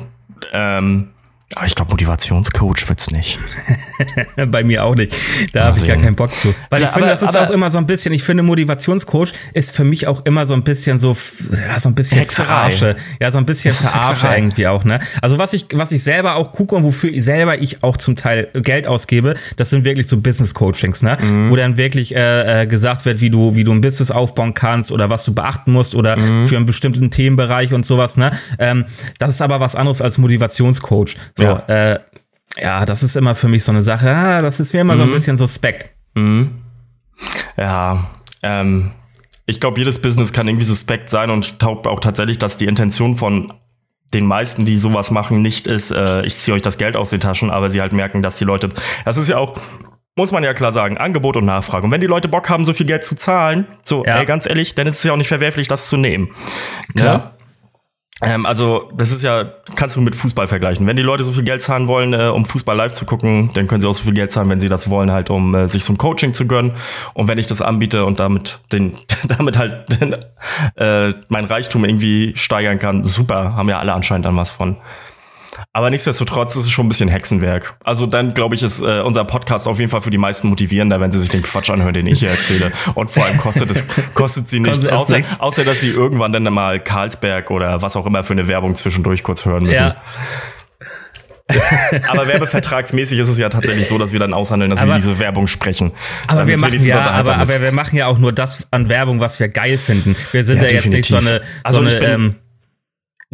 [SPEAKER 2] Ähm, aber ich glaube, Motivationscoach wird's nicht.
[SPEAKER 1] Bei mir auch nicht. Da habe ich gar keinen Bock zu. Weil Klar, ich finde, aber, das ist auch immer so ein bisschen, ich finde, Motivationscoach ist für mich auch immer so ein bisschen so, ja, so ein bisschen Hexerei. Verarsche. Ja, so ein bisschen Verarsche Hexerei. irgendwie auch, ne? Also was ich, was ich selber auch gucke und wofür ich selber ich auch zum Teil Geld ausgebe, das sind wirklich so Business Coachings, ne? Mhm. Wo dann wirklich äh, äh, gesagt wird, wie du, wie du ein Business aufbauen kannst oder was du beachten musst oder mhm. für einen bestimmten Themenbereich und sowas, ne? Ähm, das ist aber was anderes als Motivationscoach. So, so, ja. Äh, ja, das ist immer für mich so eine Sache. Ah, das ist mir immer mhm. so ein mhm. bisschen suspekt.
[SPEAKER 2] Mhm. Ja, ähm, ich glaube, jedes Business kann irgendwie suspekt sein und ich glaube auch tatsächlich, dass die Intention von den meisten, die sowas machen, nicht ist, äh, ich ziehe euch das Geld aus den Taschen, aber sie halt merken, dass die Leute, das ist ja auch, muss man ja klar sagen, Angebot und Nachfrage. Und wenn die Leute Bock haben, so viel Geld zu zahlen, so, ja. ey, ganz ehrlich, dann ist es ja auch nicht verwerflich, das zu nehmen. Klar. Ne? Ähm, also, das ist ja, kannst du mit Fußball vergleichen. Wenn die Leute so viel Geld zahlen wollen, äh, um Fußball live zu gucken, dann können sie auch so viel Geld zahlen, wenn sie das wollen, halt, um äh, sich ein Coaching zu gönnen. Und wenn ich das anbiete und damit den, damit halt den, äh, mein Reichtum irgendwie steigern kann, super, haben ja alle anscheinend dann was von. Aber nichtsdestotrotz ist es schon ein bisschen Hexenwerk. Also dann, glaube ich, ist äh, unser Podcast auf jeden Fall für die meisten motivierender, wenn sie sich den Quatsch anhören, den ich hier erzähle. Und vor allem kostet es kostet sie nichts, außer, außer dass sie irgendwann dann mal Karlsberg oder was auch immer für eine Werbung zwischendurch kurz hören müssen. Ja. aber werbevertragsmäßig ist es ja tatsächlich so, dass wir dann aushandeln, dass
[SPEAKER 1] Aber-
[SPEAKER 2] wir diese Werbung sprechen.
[SPEAKER 1] Aber wir machen ja, aber, aber wir machen ja auch nur das an Werbung, was wir geil finden. Wir sind ja,
[SPEAKER 2] Ja,
[SPEAKER 1] jetzt nicht so eine.
[SPEAKER 2] Also
[SPEAKER 1] so
[SPEAKER 2] ich
[SPEAKER 1] eine
[SPEAKER 2] bin-
[SPEAKER 1] ähm,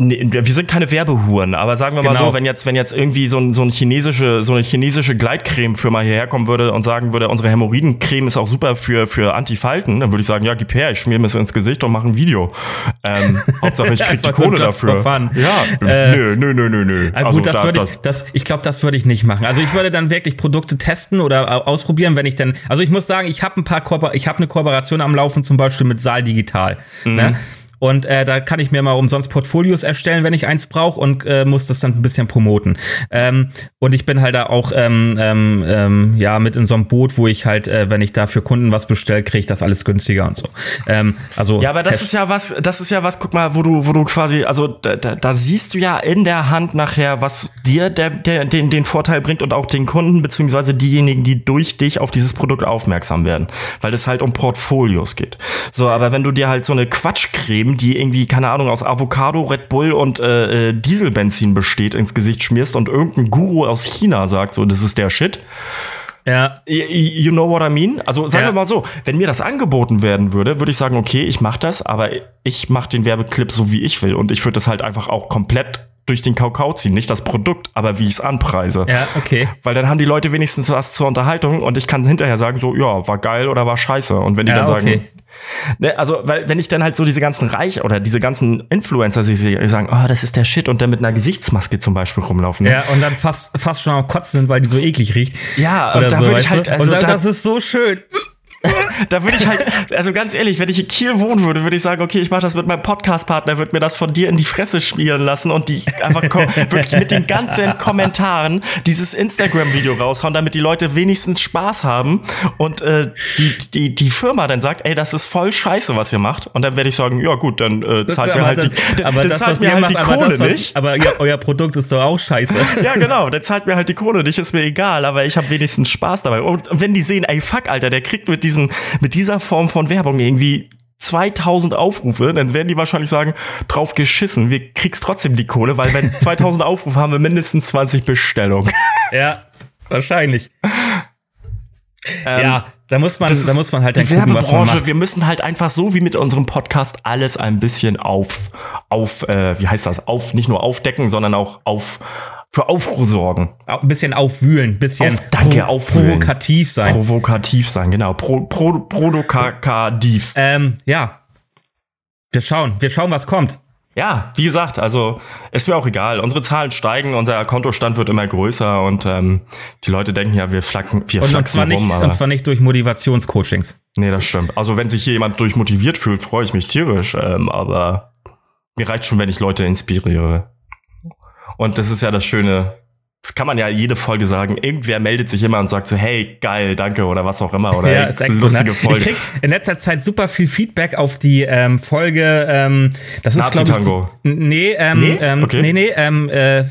[SPEAKER 2] Nee, wir sind keine Werbehuren, aber sagen wir mal
[SPEAKER 1] Genau.
[SPEAKER 2] so, wenn jetzt, wenn jetzt irgendwie so, ein, so, ein chinesische, so eine chinesische Gleitcreme-Firma hierher kommen würde und sagen würde, unsere Hämorrhoidencreme ist auch super für, für Antifalten, dann würde ich sagen, ja, gib her, ich schmier mir das ins Gesicht und mache ein Video. Ähm, Hauptsache, ich krieg die Kohle dafür. Ja,
[SPEAKER 1] Äh,
[SPEAKER 2] nö, nö, nö, nö, nö.
[SPEAKER 1] Ah, gut, das würde ich, das, ich glaube, das würde ich nicht machen. Also ich würde dann wirklich Produkte testen oder au- ausprobieren, wenn ich denn, also ich muss sagen, ich habe ein paar, Kooper ich habe eine Kooperation am Laufen, zum Beispiel mit Saal Digital.
[SPEAKER 2] Mhm.
[SPEAKER 1] Ne? Und äh, da kann ich mir mal umsonst Portfolios erstellen, wenn ich eins brauche und äh, muss das dann ein bisschen promoten. Ähm, und ich bin halt da auch ähm, ähm, ähm, ja mit in so einem Boot, wo ich halt, äh, wenn ich da für Kunden was bestelle, kriege ich das alles günstiger und so. Ähm, also
[SPEAKER 2] Ja, aber das ist ja was, das ist ja was, guck mal, wo du, wo du quasi, also da, da, da siehst du ja in der Hand nachher, was dir der, der, den, den Vorteil bringt und auch den Kunden, beziehungsweise diejenigen, die durch dich auf dieses Produkt aufmerksam werden. Weil es halt um Portfolios geht. So, aber wenn du dir halt so eine Quatschcreme, die irgendwie, keine Ahnung, aus Avocado, Red Bull und äh, äh, Dieselbenzin besteht, ins Gesicht schmierst und irgendein Guru aus China sagt, so, das ist der Shit.
[SPEAKER 1] ja,
[SPEAKER 2] You know what I mean? Also sagen
[SPEAKER 1] Ja.
[SPEAKER 2] wir mal so, wenn mir das angeboten werden würde, würde ich sagen, okay, ich mache das, aber ich mache den Werbeclip so, wie ich will. Und ich würde das halt einfach auch komplett durch den Kakao ziehen. Nicht das Produkt, aber wie ich es anpreise.
[SPEAKER 1] ja, okay.
[SPEAKER 2] Weil dann haben die Leute wenigstens was zur Unterhaltung und ich kann hinterher sagen, so, ja, war geil oder war scheiße. Und wenn die
[SPEAKER 1] Ja,
[SPEAKER 2] dann sagen,
[SPEAKER 1] okay.
[SPEAKER 2] Ne, also, weil, wenn ich dann halt so diese ganzen Reich oder diese ganzen Influencer die sagen, oh, das ist der Shit und dann mit einer Gesichtsmaske zum Beispiel rumlaufen. ne?
[SPEAKER 1] Ja, und dann fast, fast schon am Kotzen sind, weil die so eklig riecht.
[SPEAKER 2] Ja, und da
[SPEAKER 1] so,
[SPEAKER 2] würde ich halt, also
[SPEAKER 1] und dann,
[SPEAKER 2] da,
[SPEAKER 1] das ist so schön.
[SPEAKER 2] Da würde ich halt, also ganz ehrlich, wenn ich in Kiel wohnen würde, würde ich sagen, okay, ich mache das mit meinem Podcast-Partner, würde mir das von dir in die Fresse schmieren lassen und die einfach wirklich mit den ganzen Kommentaren dieses Instagram-Video raushauen, damit die Leute wenigstens Spaß haben und äh, die, die, die Firma dann sagt, ey, das ist voll scheiße, was ihr macht. Und dann werde ich sagen, ja gut, dann äh, zahlt mir halt
[SPEAKER 1] das,
[SPEAKER 2] die,
[SPEAKER 1] aber
[SPEAKER 2] dann
[SPEAKER 1] das,
[SPEAKER 2] zahlt
[SPEAKER 1] was
[SPEAKER 2] mir
[SPEAKER 1] ihr
[SPEAKER 2] halt
[SPEAKER 1] macht,
[SPEAKER 2] die
[SPEAKER 1] aber
[SPEAKER 2] Kohle
[SPEAKER 1] das, was,
[SPEAKER 2] nicht.
[SPEAKER 1] aber ja, euer Produkt ist doch auch scheiße.
[SPEAKER 2] Ja, genau, der zahlt mir halt die Kohle nicht, ist mir egal, aber ich habe wenigstens Spaß dabei. Und wenn die sehen, ey, fuck, Alter, der kriegt mit diesem, mit dieser Form von Werbung irgendwie 2000 Aufrufe, dann werden die wahrscheinlich sagen, drauf geschissen, wir kriegst trotzdem die Kohle, weil wenn 2000 Aufrufe haben wir mindestens 20 Bestellungen.
[SPEAKER 1] ja, wahrscheinlich.
[SPEAKER 2] Ähm,
[SPEAKER 1] ja, da muss man, da muss man halt
[SPEAKER 2] die
[SPEAKER 1] gucken, was man
[SPEAKER 2] Werbebranche,
[SPEAKER 1] macht.
[SPEAKER 2] wir müssen halt einfach so wie mit unserem Podcast alles ein bisschen auf, auf, äh, wie heißt das, auf, nicht nur aufdecken, sondern auch auf, für Aufruhr sorgen.
[SPEAKER 1] Ein bisschen aufwühlen, ein bisschen
[SPEAKER 2] Auf- danke, aufwühlen.
[SPEAKER 1] provokativ sein.
[SPEAKER 2] Provokativ sein, genau. Pro, pro, provokativ.
[SPEAKER 1] ähm, ja. Wir schauen, wir schauen, was kommt.
[SPEAKER 2] Ja, wie gesagt, also ist mir auch egal. Unsere Zahlen steigen, unser Kontostand wird immer größer und ähm, die Leute denken ja, wir flacken, wir
[SPEAKER 1] Und, und,
[SPEAKER 2] flachsen
[SPEAKER 1] zwar nicht,
[SPEAKER 2] rum. Aber
[SPEAKER 1] und zwar nicht durch Motivationscoachings.
[SPEAKER 2] nee, das stimmt. Also wenn sich hier jemand durchmotiviert fühlt, freue ich mich tierisch. Ähm, aber mir reicht schon, wenn ich Leute inspiriere. Und das ist ja das Schöne. Das kann man ja jede Folge sagen. Irgendwer meldet sich immer und sagt so, hey, geil, danke oder was auch immer. Oder
[SPEAKER 1] Ja,
[SPEAKER 2] hey,
[SPEAKER 1] ist echt
[SPEAKER 2] lustige
[SPEAKER 1] so, ne?
[SPEAKER 2] Folge.
[SPEAKER 1] Ich krieg in letzter Zeit super viel Feedback auf die ähm, Folge. Ähm, das ist glaube ich. Nee, ähm,
[SPEAKER 2] Nee?
[SPEAKER 1] ähm,
[SPEAKER 2] Okay.
[SPEAKER 1] nee, nee, ähm, äh,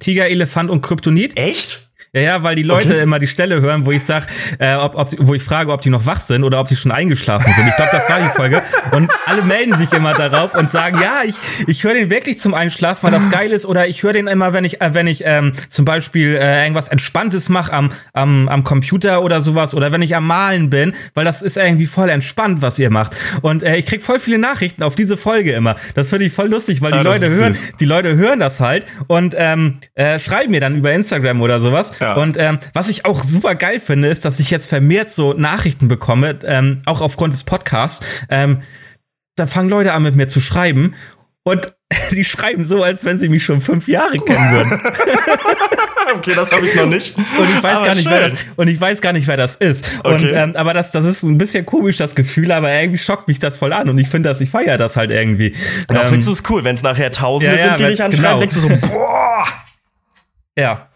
[SPEAKER 1] Tiger, Elefant und Kryptonit.
[SPEAKER 2] Echt?
[SPEAKER 1] Ja, ja, weil die Leute
[SPEAKER 2] Okay.
[SPEAKER 1] immer die Stelle hören, wo ich sag, äh, ob, ob wo ich frage, ob die noch wach sind oder ob sie schon eingeschlafen sind. Ich glaube, das war die Folge. Und alle melden sich immer darauf und sagen, ja, ich, ich höre den wirklich zum Einschlafen, weil das geil ist. Oder ich höre den immer, wenn ich, äh, wenn ich ähm, zum Beispiel äh, irgendwas Entspanntes mache am, am, am Computer oder sowas. Oder wenn ich am Malen bin, weil das ist irgendwie voll entspannt, was ihr macht. Und äh, ich krieg voll viele Nachrichten auf diese Folge immer. Das finde ich voll lustig, weil die
[SPEAKER 2] Ah,
[SPEAKER 1] Leute hören, die Leute hören das halt und ähm, äh, schreiben mir dann über Instagram oder sowas.
[SPEAKER 2] Ja.
[SPEAKER 1] Und ähm, was ich auch super geil finde, ist, dass ich jetzt vermehrt so Nachrichten bekomme, ähm, auch aufgrund des Podcasts. Ähm, da fangen Leute an, mit mir zu schreiben. Und die schreiben so, als wenn sie mich schon fünf Jahre kennen würden.
[SPEAKER 2] Okay, das habe ich noch nicht.
[SPEAKER 1] Und ich weiß
[SPEAKER 2] Aber
[SPEAKER 1] gar nicht, wer
[SPEAKER 2] schön.
[SPEAKER 1] das, und ich weiß gar nicht, wer das ist. Und,
[SPEAKER 2] Okay.
[SPEAKER 1] ähm, aber das, das ist ein bisschen komisch, das Gefühl, aber irgendwie schockt mich das voll an. Und ich finde das, ich feiere das halt irgendwie.
[SPEAKER 2] Und auch
[SPEAKER 1] Ähm,
[SPEAKER 2] findest du es cool, wenn es nachher Tausende
[SPEAKER 1] ja, ja,
[SPEAKER 2] sind, die dich anschreiben,
[SPEAKER 1] genau.
[SPEAKER 2] denkst du so, boah.
[SPEAKER 1] ja.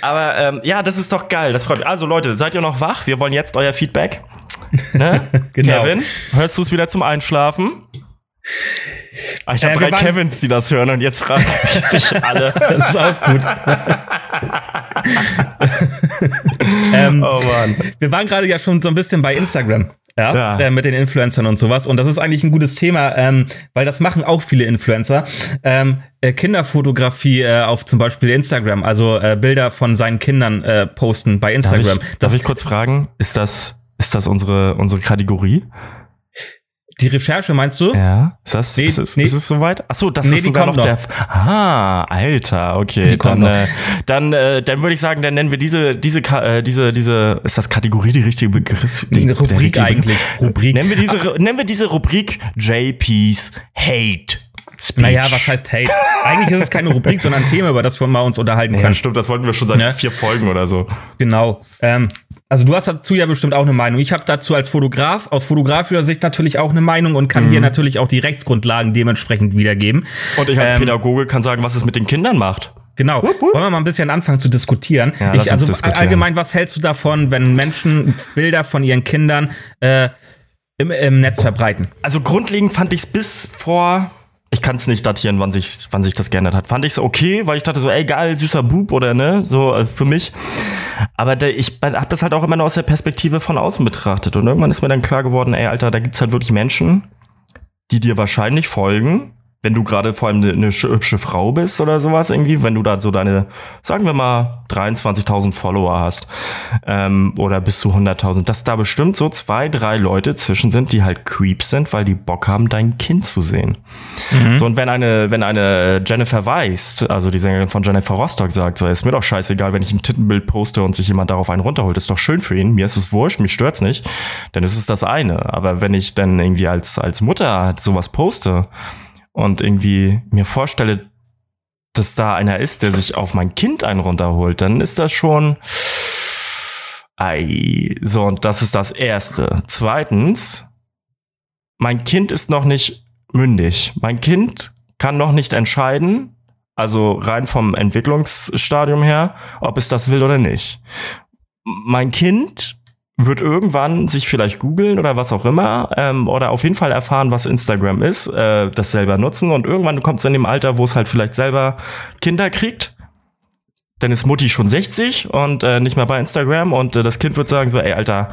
[SPEAKER 2] Aber ähm, ja, das ist doch geil. Das freut mich. Also Leute, seid ihr noch wach? Wir wollen jetzt euer Feedback. Ne?
[SPEAKER 1] Genau.
[SPEAKER 2] Kevin, hörst du es wieder zum Einschlafen? Ah, ich habe
[SPEAKER 1] Äh,
[SPEAKER 2] drei Kevins, die das hören und jetzt fragen die sich alle.
[SPEAKER 1] Das ist auch gut. ähm,
[SPEAKER 2] Oh Mann.
[SPEAKER 1] Wir waren gerade ja schon so ein bisschen bei Instagram. Ja, ja. Äh, mit den Influencern und sowas. Und das ist eigentlich ein gutes Thema, ähm, weil das machen auch viele Influencer. Ähm, äh, Kinderfotografie äh, auf zum Beispiel Instagram, also äh, Bilder von seinen Kindern äh, posten bei Instagram.
[SPEAKER 2] Darf ich, darf ich kurz fragen, ist das, ist das unsere, unsere Kategorie?
[SPEAKER 1] Die Recherche meinst du?
[SPEAKER 2] Ja. Ist das, nee, ist, es, nee. ist es soweit? Achso, das nee, ist sogar noch, noch der. Ah, Alter, okay. Die dann, äh, dann, äh, dann würde ich sagen, dann nennen wir diese, diese, äh, diese, diese, ist das Kategorie die richtige Begriff? Die,
[SPEAKER 1] Rubrik richtige eigentlich.
[SPEAKER 2] Rubrik. Nennen wir diese, nennen wir diese Rubrik JP's Hate.
[SPEAKER 1] Speech. Naja, was heißt Hate? Eigentlich ist es keine Rubrik, sondern ein Thema, über das wir mal uns unterhalten können. Ja,
[SPEAKER 2] stimmt, das wollten wir schon seit ja? vier Folgen oder so.
[SPEAKER 1] Genau. Ähm, also du hast dazu ja bestimmt auch eine Meinung. Ich habe dazu als Fotograf, aus fotografischer Sicht natürlich auch eine Meinung und kann mhm. hier natürlich auch die Rechtsgrundlagen dementsprechend wiedergeben.
[SPEAKER 2] Und ich als ähm, Pädagoge kann sagen, was es mit den Kindern macht.
[SPEAKER 1] Genau. Wollen wir mal ein bisschen anfangen zu diskutieren? Ja, ich, also diskutieren. allgemein, was hältst du davon, wenn Menschen Bilder von ihren Kindern äh, im, im Netz verbreiten?
[SPEAKER 2] Also grundlegend fand ich es bis vor ich kann es nicht datieren, wann sich, wann sich das geändert hat. Fand ich es okay, weil ich dachte so, ey, geil, süßer Bub oder ne, so äh, für mich. Aber der, ich habe das halt auch immer nur aus der Perspektive von außen betrachtet. Und irgendwann ist mir dann klar geworden, ey, Alter, da gibt's halt wirklich Menschen, die dir wahrscheinlich folgen, wenn du gerade vor allem eine, hübsche Frau bist oder sowas irgendwie, wenn du da so deine, sagen wir mal, 23.000 Follower hast ähm, oder bis zu 100.000, dass da bestimmt so zwei, drei Leute zwischen sind, die halt Creeps sind, weil die Bock haben, dein Kind zu sehen. Mhm. So und wenn eine, wenn eine Jennifer Weist, also die Sängerin von Jennifer Rostock sagt, so ist mir doch scheißegal, wenn ich ein Tittenbild poste und sich jemand darauf einen runterholt, ist doch schön für ihn, mir ist es wurscht, mich stört's nicht, dann ist es das eine. Aber wenn ich dann irgendwie als als Mutter sowas poste und irgendwie mir vorstelle, dass da einer ist, der sich auf mein Kind einen runterholt, dann ist das schon. Ei. So, und das ist das Erste. Zweitens, mein Kind ist noch nicht mündig. Mein Kind kann noch nicht entscheiden, also rein vom Entwicklungsstadium her, ob es das will oder nicht. Mein Kind wird irgendwann sich vielleicht googeln oder was auch immer ähm, oder auf jeden Fall erfahren, was Instagram ist, äh, das selber nutzen und irgendwann kommt es in dem Alter, wo es halt vielleicht selber Kinder kriegt. Dann ist Mutti schon 60 und äh, nicht mehr bei Instagram und äh, das Kind wird sagen so, ey, Alter,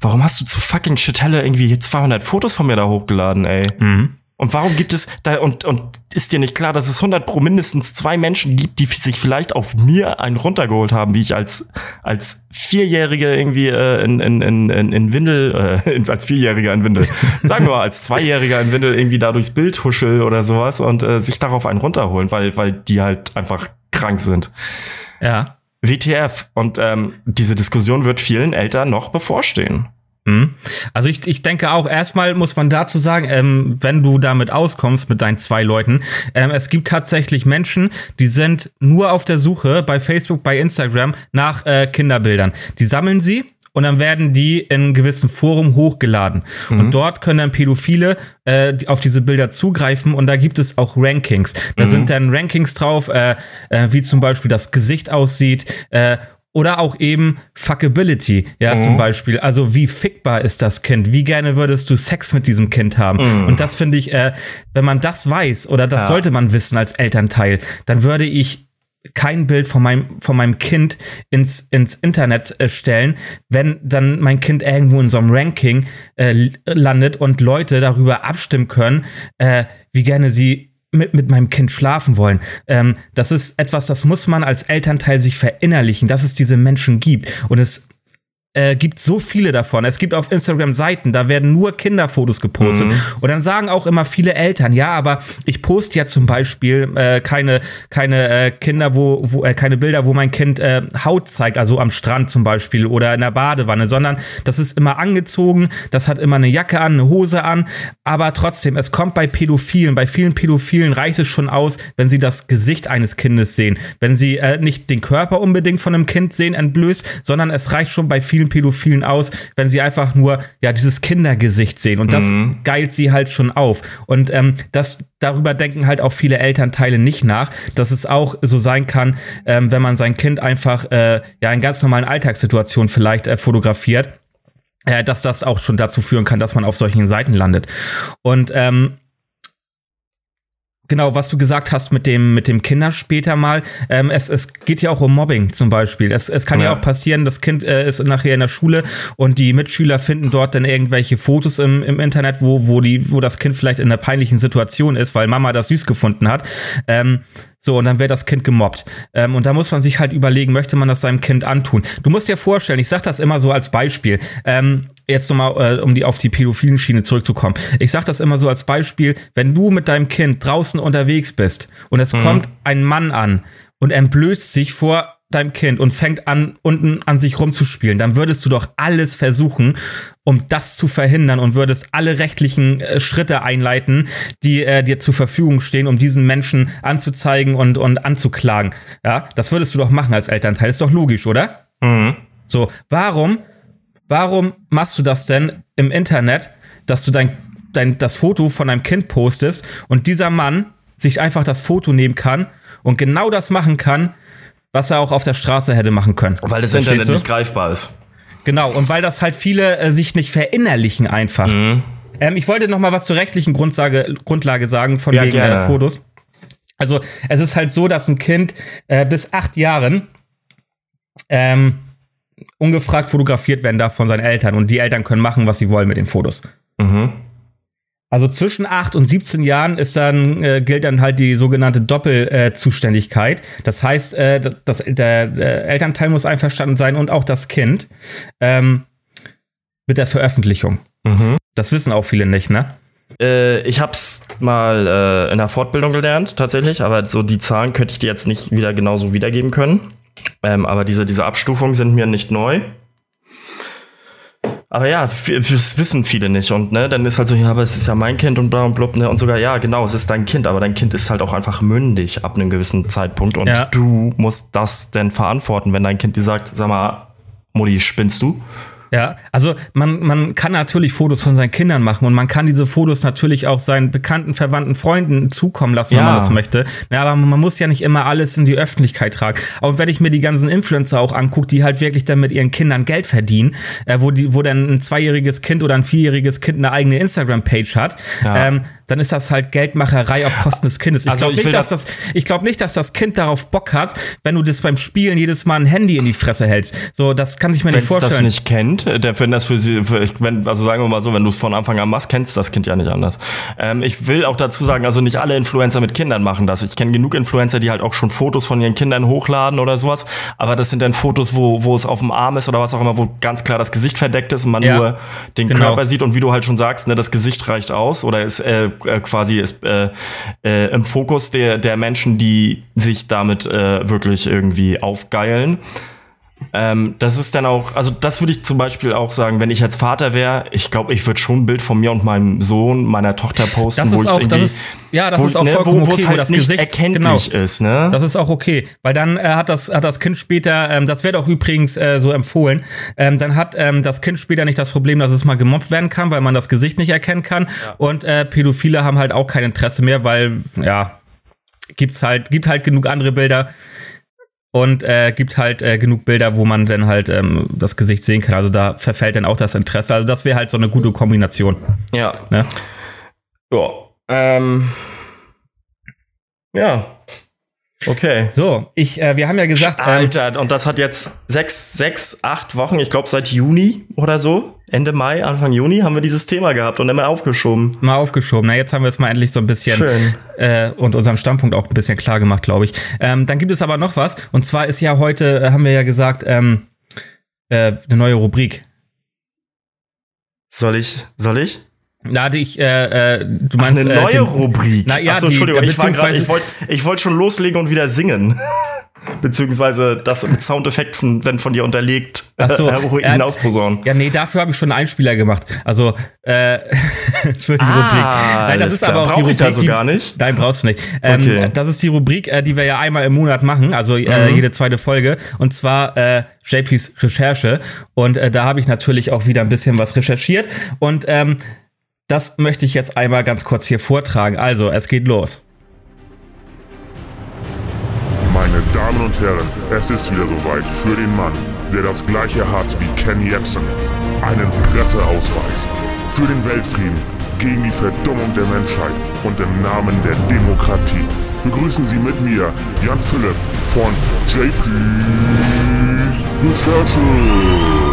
[SPEAKER 2] warum hast du zu fucking Shithelle irgendwie 200 Fotos von mir da hochgeladen, ey? Mhm. Und warum gibt es da, und, und ist dir nicht klar, dass es 100 pro mindestens zwei Menschen gibt, die sich vielleicht auf mir einen runtergeholt haben, wie ich als, als Vierjährige irgendwie äh, in, in, in, in Windel, äh, als Vierjähriger in Windel, sagen wir mal, als Zweijähriger in Windel irgendwie da durchs Bild huschel oder sowas und äh, sich darauf einen runterholen, weil, weil die halt einfach krank sind.
[SPEAKER 1] Ja.
[SPEAKER 2] WTF. Und ähm, diese Diskussion wird vielen Eltern noch bevorstehen.
[SPEAKER 1] Hm? Also ich, ich denke auch, erstmal muss man dazu sagen, ähm, wenn du damit auskommst mit deinen zwei Leuten, ähm, es gibt tatsächlich Menschen, die sind nur auf der Suche bei Facebook, bei Instagram nach äh, Kinderbildern. Die sammeln sie und dann werden die in einem gewissen Forum hochgeladen. Mhm. Und dort können dann Pädophile äh, auf diese Bilder zugreifen und da gibt es auch Rankings. Da mhm. sind dann Rankings drauf, äh, äh, wie zum Beispiel das Gesicht aussieht äh, oder auch eben Fuckability, ja, mhm. zum Beispiel. Also, wie fickbar ist das Kind? Wie gerne würdest du Sex mit diesem Kind haben? Mhm. Und das finde ich, äh, wenn man das weiß, oder das ja. sollte man wissen als Elternteil, dann würde ich kein Bild von meinem, von meinem Kind ins, ins Internet äh, stellen, wenn dann mein Kind irgendwo in so einem Ranking äh, landet und Leute darüber abstimmen können, äh, wie gerne sie mit, mit meinem Kind schlafen wollen. Ähm, das ist etwas, das muss man als Elternteil sich verinnerlichen, dass es diese Menschen gibt. Und es äh, gibt so viele davon. Es gibt auf Instagram Seiten, da werden nur Kinderfotos gepostet. Mhm. Und dann sagen auch immer viele Eltern, ja, aber ich poste ja zum Beispiel äh, keine, keine äh, Kinder, wo, wo äh, keine Bilder, wo mein Kind äh, Haut zeigt, also am Strand zum Beispiel oder in der Badewanne, sondern das ist immer angezogen, das hat immer eine Jacke an, eine Hose an, aber trotzdem, es kommt bei Pädophilen, bei vielen Pädophilen reicht es schon aus, wenn sie das Gesicht eines Kindes sehen, wenn sie äh, nicht den Körper unbedingt von einem Kind sehen entblößt, sondern es reicht schon bei vielen Pädophilen aus, wenn sie einfach nur ja dieses Kindergesicht sehen. Und das mhm. geilt sie halt schon auf. Und ähm, das darüber denken halt auch viele Elternteile nicht nach, dass es auch so sein kann, ähm, wenn man sein Kind einfach äh, ja in ganz normalen Alltagssituationen vielleicht äh, fotografiert, äh, dass das auch schon dazu führen kann, dass man auf solchen Seiten landet. Und ähm, genau, was du gesagt hast mit dem, mit dem Kinder später mal. Ähm, es, es geht ja auch um Mobbing zum Beispiel. Es, es kann ja, ja auch passieren, das Kind äh, ist nachher in der Schule und die Mitschüler finden dort dann irgendwelche Fotos im, im Internet, wo, wo, die, wo das Kind vielleicht in einer peinlichen Situation ist, weil Mama das süß gefunden hat. Ähm, so, und dann wäre das Kind gemobbt. Ähm, und da muss man sich halt überlegen, möchte man das seinem Kind antun? Du musst dir vorstellen, ich sag das immer so als Beispiel. Ähm, jetzt nochmal, äh, um die, auf die pädophilen Schiene zurückzukommen. Ich sag das immer so als Beispiel, wenn du mit deinem Kind draußen unterwegs bist und es mhm. kommt ein Mann an und entblößt sich vor deinem Kind und fängt an, unten an sich rumzuspielen, dann würdest du doch alles versuchen, um das zu verhindern und würdest alle rechtlichen äh, Schritte einleiten, die äh, dir zur Verfügung stehen, um diesen Menschen anzuzeigen und, und anzuklagen. Ja, das würdest du doch machen als Elternteil. Ist doch logisch, oder? Mhm. So, warum, warum machst du das denn im Internet, dass du dein, dein, das Foto von deinem Kind postest und dieser Mann sich einfach das Foto nehmen kann und genau das machen kann, was er auch auf der Straße hätte machen können.
[SPEAKER 2] Weil das Verstehst Internet du? nicht greifbar ist.
[SPEAKER 1] Genau, und weil das halt viele äh, sich nicht verinnerlichen einfach. Mhm. Ähm, ich wollte noch mal was zur rechtlichen Grundlage, Grundlage sagen von ja, wegen äh, Fotos. Also es ist halt so, dass ein Kind äh, bis acht Jahren ähm, ungefragt fotografiert werden darf von seinen Eltern und die Eltern können machen, was sie wollen mit den Fotos. Mhm. Also zwischen 8 und 17 Jahren ist dann, äh, gilt dann halt die sogenannte Doppelzuständigkeit. Äh, das heißt, äh, das, der, der, Elternteil muss einverstanden sein und auch das Kind ähm, mit der Veröffentlichung. Mhm. Das wissen auch viele nicht, ne?
[SPEAKER 2] Äh, ich hab's mal äh, in der Fortbildung gelernt, tatsächlich, aber so die Zahlen könnte ich dir jetzt nicht wieder genauso wiedergeben können. Ähm, aber diese, diese Abstufungen sind mir nicht neu. Aber ja, das wissen viele nicht. Und ne, dann ist halt so, ja, aber es ist ja mein Kind und bla und blub, ne? Und sogar, ja, genau, es ist dein Kind, aber dein Kind ist halt auch einfach mündig ab einem gewissen Zeitpunkt. Und ja. du musst das denn verantworten, wenn dein Kind dir sagt, sag mal, Mutti, spinnst du?
[SPEAKER 1] Ja, also man, man kann natürlich Fotos von seinen Kindern machen und man kann diese Fotos natürlich auch seinen bekannten, verwandten Freunden zukommen lassen, ja. wenn man das möchte. Ja, aber man muss ja nicht immer alles in die Öffentlichkeit tragen. Aber wenn ich mir die ganzen Influencer auch angucke, die halt wirklich dann mit ihren Kindern Geld verdienen, äh, wo, die, wo dann ein zweijähriges Kind oder ein vierjähriges Kind eine eigene Instagram-Page hat, ja. ähm, dann ist das halt Geldmacherei auf Kosten des Kindes. Ich also glaube nicht, dass das, ich glaube nicht, dass das Kind darauf Bock hat, wenn du das beim Spielen jedes Mal ein Handy in die Fresse hältst. So, das kann sich mir Wenn's nicht vorstellen.
[SPEAKER 2] Wenn das nicht kennt, der, wenn das für sie, wenn, also sagen wir mal so, wenn du es von Anfang an machst, kennst das Kind ja nicht anders. Ähm, ich will auch dazu sagen, also nicht alle Influencer mit Kindern machen das. Ich kenne genug Influencer, die halt auch schon Fotos von ihren Kindern hochladen oder sowas. Aber das sind dann Fotos, wo, wo es auf dem Arm ist oder was auch immer, wo ganz klar das Gesicht verdeckt ist und man ja, nur den genau. Körper sieht und wie du halt schon sagst, ne, das Gesicht reicht aus oder ist äh, äh quasi ist äh, äh, im Fokus der, der Menschen, die sich damit äh, wirklich irgendwie aufgeilen. Ähm, das ist dann auch, also das würde ich zum Beispiel auch sagen, wenn ich jetzt Vater wäre, ich glaube, ich würde schon ein Bild von mir und meinem Sohn, meiner Tochter posten,
[SPEAKER 1] wo ich irgendwie, ist, ja, das ist auch ne, vollkommen wo, okay,
[SPEAKER 2] halt wo das Gesicht erkenntlich genau, ist, ne?
[SPEAKER 1] Das ist auch okay, weil dann äh, hat das hat das Kind später, ähm, das wird auch übrigens äh, so empfohlen, ähm, dann hat ähm, das Kind später nicht das Problem, dass es mal gemobbt werden kann, weil man das Gesicht nicht erkennen kann ja. und äh, Pädophile haben halt auch kein Interesse mehr, weil ja gibt's halt gibt halt genug andere Bilder und äh, gibt halt äh, genug Bilder, wo man dann halt ähm, das Gesicht sehen kann. Also da verfällt dann auch das Interesse. Also das wäre halt so eine gute Kombination.
[SPEAKER 2] Ja. Ne? Ja. Ähm. Ja. Okay.
[SPEAKER 1] So, ich, äh, wir haben ja gesagt.
[SPEAKER 2] Ähm, Alter, und das hat jetzt sechs, sechs, acht Wochen, ich glaube seit Juni oder so, Ende Mai, Anfang Juni haben wir dieses Thema gehabt und immer aufgeschoben.
[SPEAKER 1] Mal aufgeschoben. Na, jetzt haben wir es mal endlich so ein bisschen Schön. Äh, und unseren Standpunkt auch ein bisschen klar gemacht, glaube ich. Ähm, dann gibt es aber noch was. Und zwar ist ja heute, äh, haben wir ja gesagt, ähm, äh, eine neue Rubrik.
[SPEAKER 2] Soll ich? Soll ich?
[SPEAKER 1] Na, ich, äh, äh, du meinst.
[SPEAKER 2] Ach, eine neue
[SPEAKER 1] äh, den,
[SPEAKER 2] Rubrik.
[SPEAKER 1] Na, ja, Achso, Entschuldigung,
[SPEAKER 2] die, ich, ich wollte ich wollt schon loslegen und wieder singen. Beziehungsweise das mit Soundeffekt, wenn von dir unterlegt,
[SPEAKER 1] Ach so,
[SPEAKER 2] äh, hinausposaunen.
[SPEAKER 1] Ja, nee, dafür habe ich schon einen Einspieler gemacht. Also, äh,
[SPEAKER 2] für die ah, Rubrik. Nein, das ist klar. aber auch Brauch die Rubrik. Ich also gar nicht?
[SPEAKER 1] Nein, brauchst du nicht. Ähm, okay. Das ist die Rubrik, äh, die wir ja einmal im Monat machen, also äh, mhm. jede zweite Folge. Und zwar äh, JPs Recherche. Und äh, da habe ich natürlich auch wieder ein bisschen was recherchiert. Und ähm, das möchte ich jetzt einmal ganz kurz hier vortragen. Also, es geht los.
[SPEAKER 3] Meine Damen und Herren, es ist wieder soweit für den Mann, der das gleiche hat wie Ken Jebsen. Einen Presseausweis. Für den Weltfrieden gegen die Verdummung der Menschheit und im Namen der Demokratie. Begrüßen Sie mit mir Jan Philipp von JP's Recherche.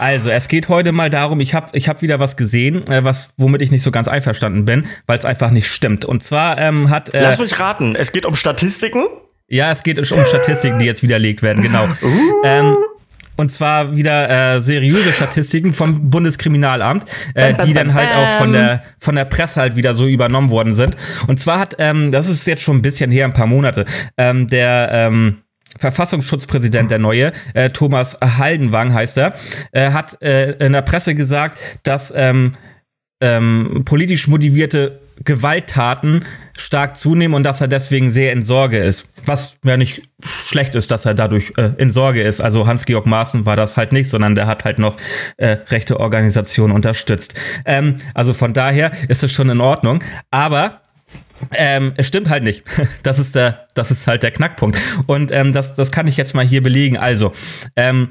[SPEAKER 1] Also, es geht heute mal darum, ich habe ich hab wieder was gesehen, äh, was, womit ich nicht so ganz einverstanden bin, weil es einfach nicht stimmt. Und zwar ähm, hat. Äh,
[SPEAKER 2] Lass mich raten, es geht um Statistiken?
[SPEAKER 1] Ja, es geht um Statistiken, die jetzt widerlegt werden, genau. Uh. Ähm, und zwar wieder äh, seriöse Statistiken vom Bundeskriminalamt, äh, die dann halt auch von der, von der Presse halt wieder so übernommen worden sind. Und zwar hat, ähm, das ist jetzt schon ein bisschen her, ein paar Monate, ähm, der ähm, Verfassungsschutzpräsident, der neue, äh, Thomas Haldenwang heißt er, äh, hat äh, in der Presse gesagt, dass ähm, ähm, politisch motivierte Gewalttaten stark zunehmen und dass er deswegen sehr in Sorge ist. Was ja nicht schlecht ist, dass er dadurch äh, in Sorge ist. Also Hans-Georg Maaßen war das halt nicht, sondern der hat halt noch äh, rechte Organisationen unterstützt. Ähm, also von daher ist es schon in Ordnung. Aber ähm, es stimmt halt nicht. Das ist der, das ist halt der Knackpunkt. Und ähm, das, das kann ich jetzt mal hier belegen. Also, ähm,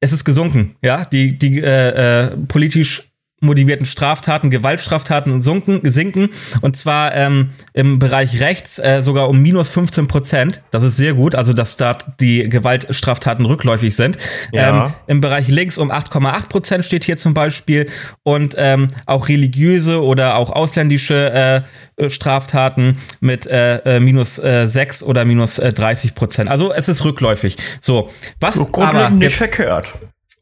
[SPEAKER 1] es ist gesunken, ja. Die, die äh, äh, politisch motivierten Straftaten, Gewaltstraftaten sunken, sinken. Und zwar ähm, im Bereich rechts äh, sogar um minus 15 Prozent. Das ist sehr gut, also dass da die Gewaltstraftaten rückläufig sind. Ja. Ähm, Im Bereich links um 8,8 Prozent steht hier zum Beispiel. Und ähm, auch religiöse oder auch ausländische äh, Straftaten mit äh, äh minus äh, 6 oder minus äh, 30 Prozent. Also es ist rückläufig. So, was
[SPEAKER 2] aber nicht verkehrt.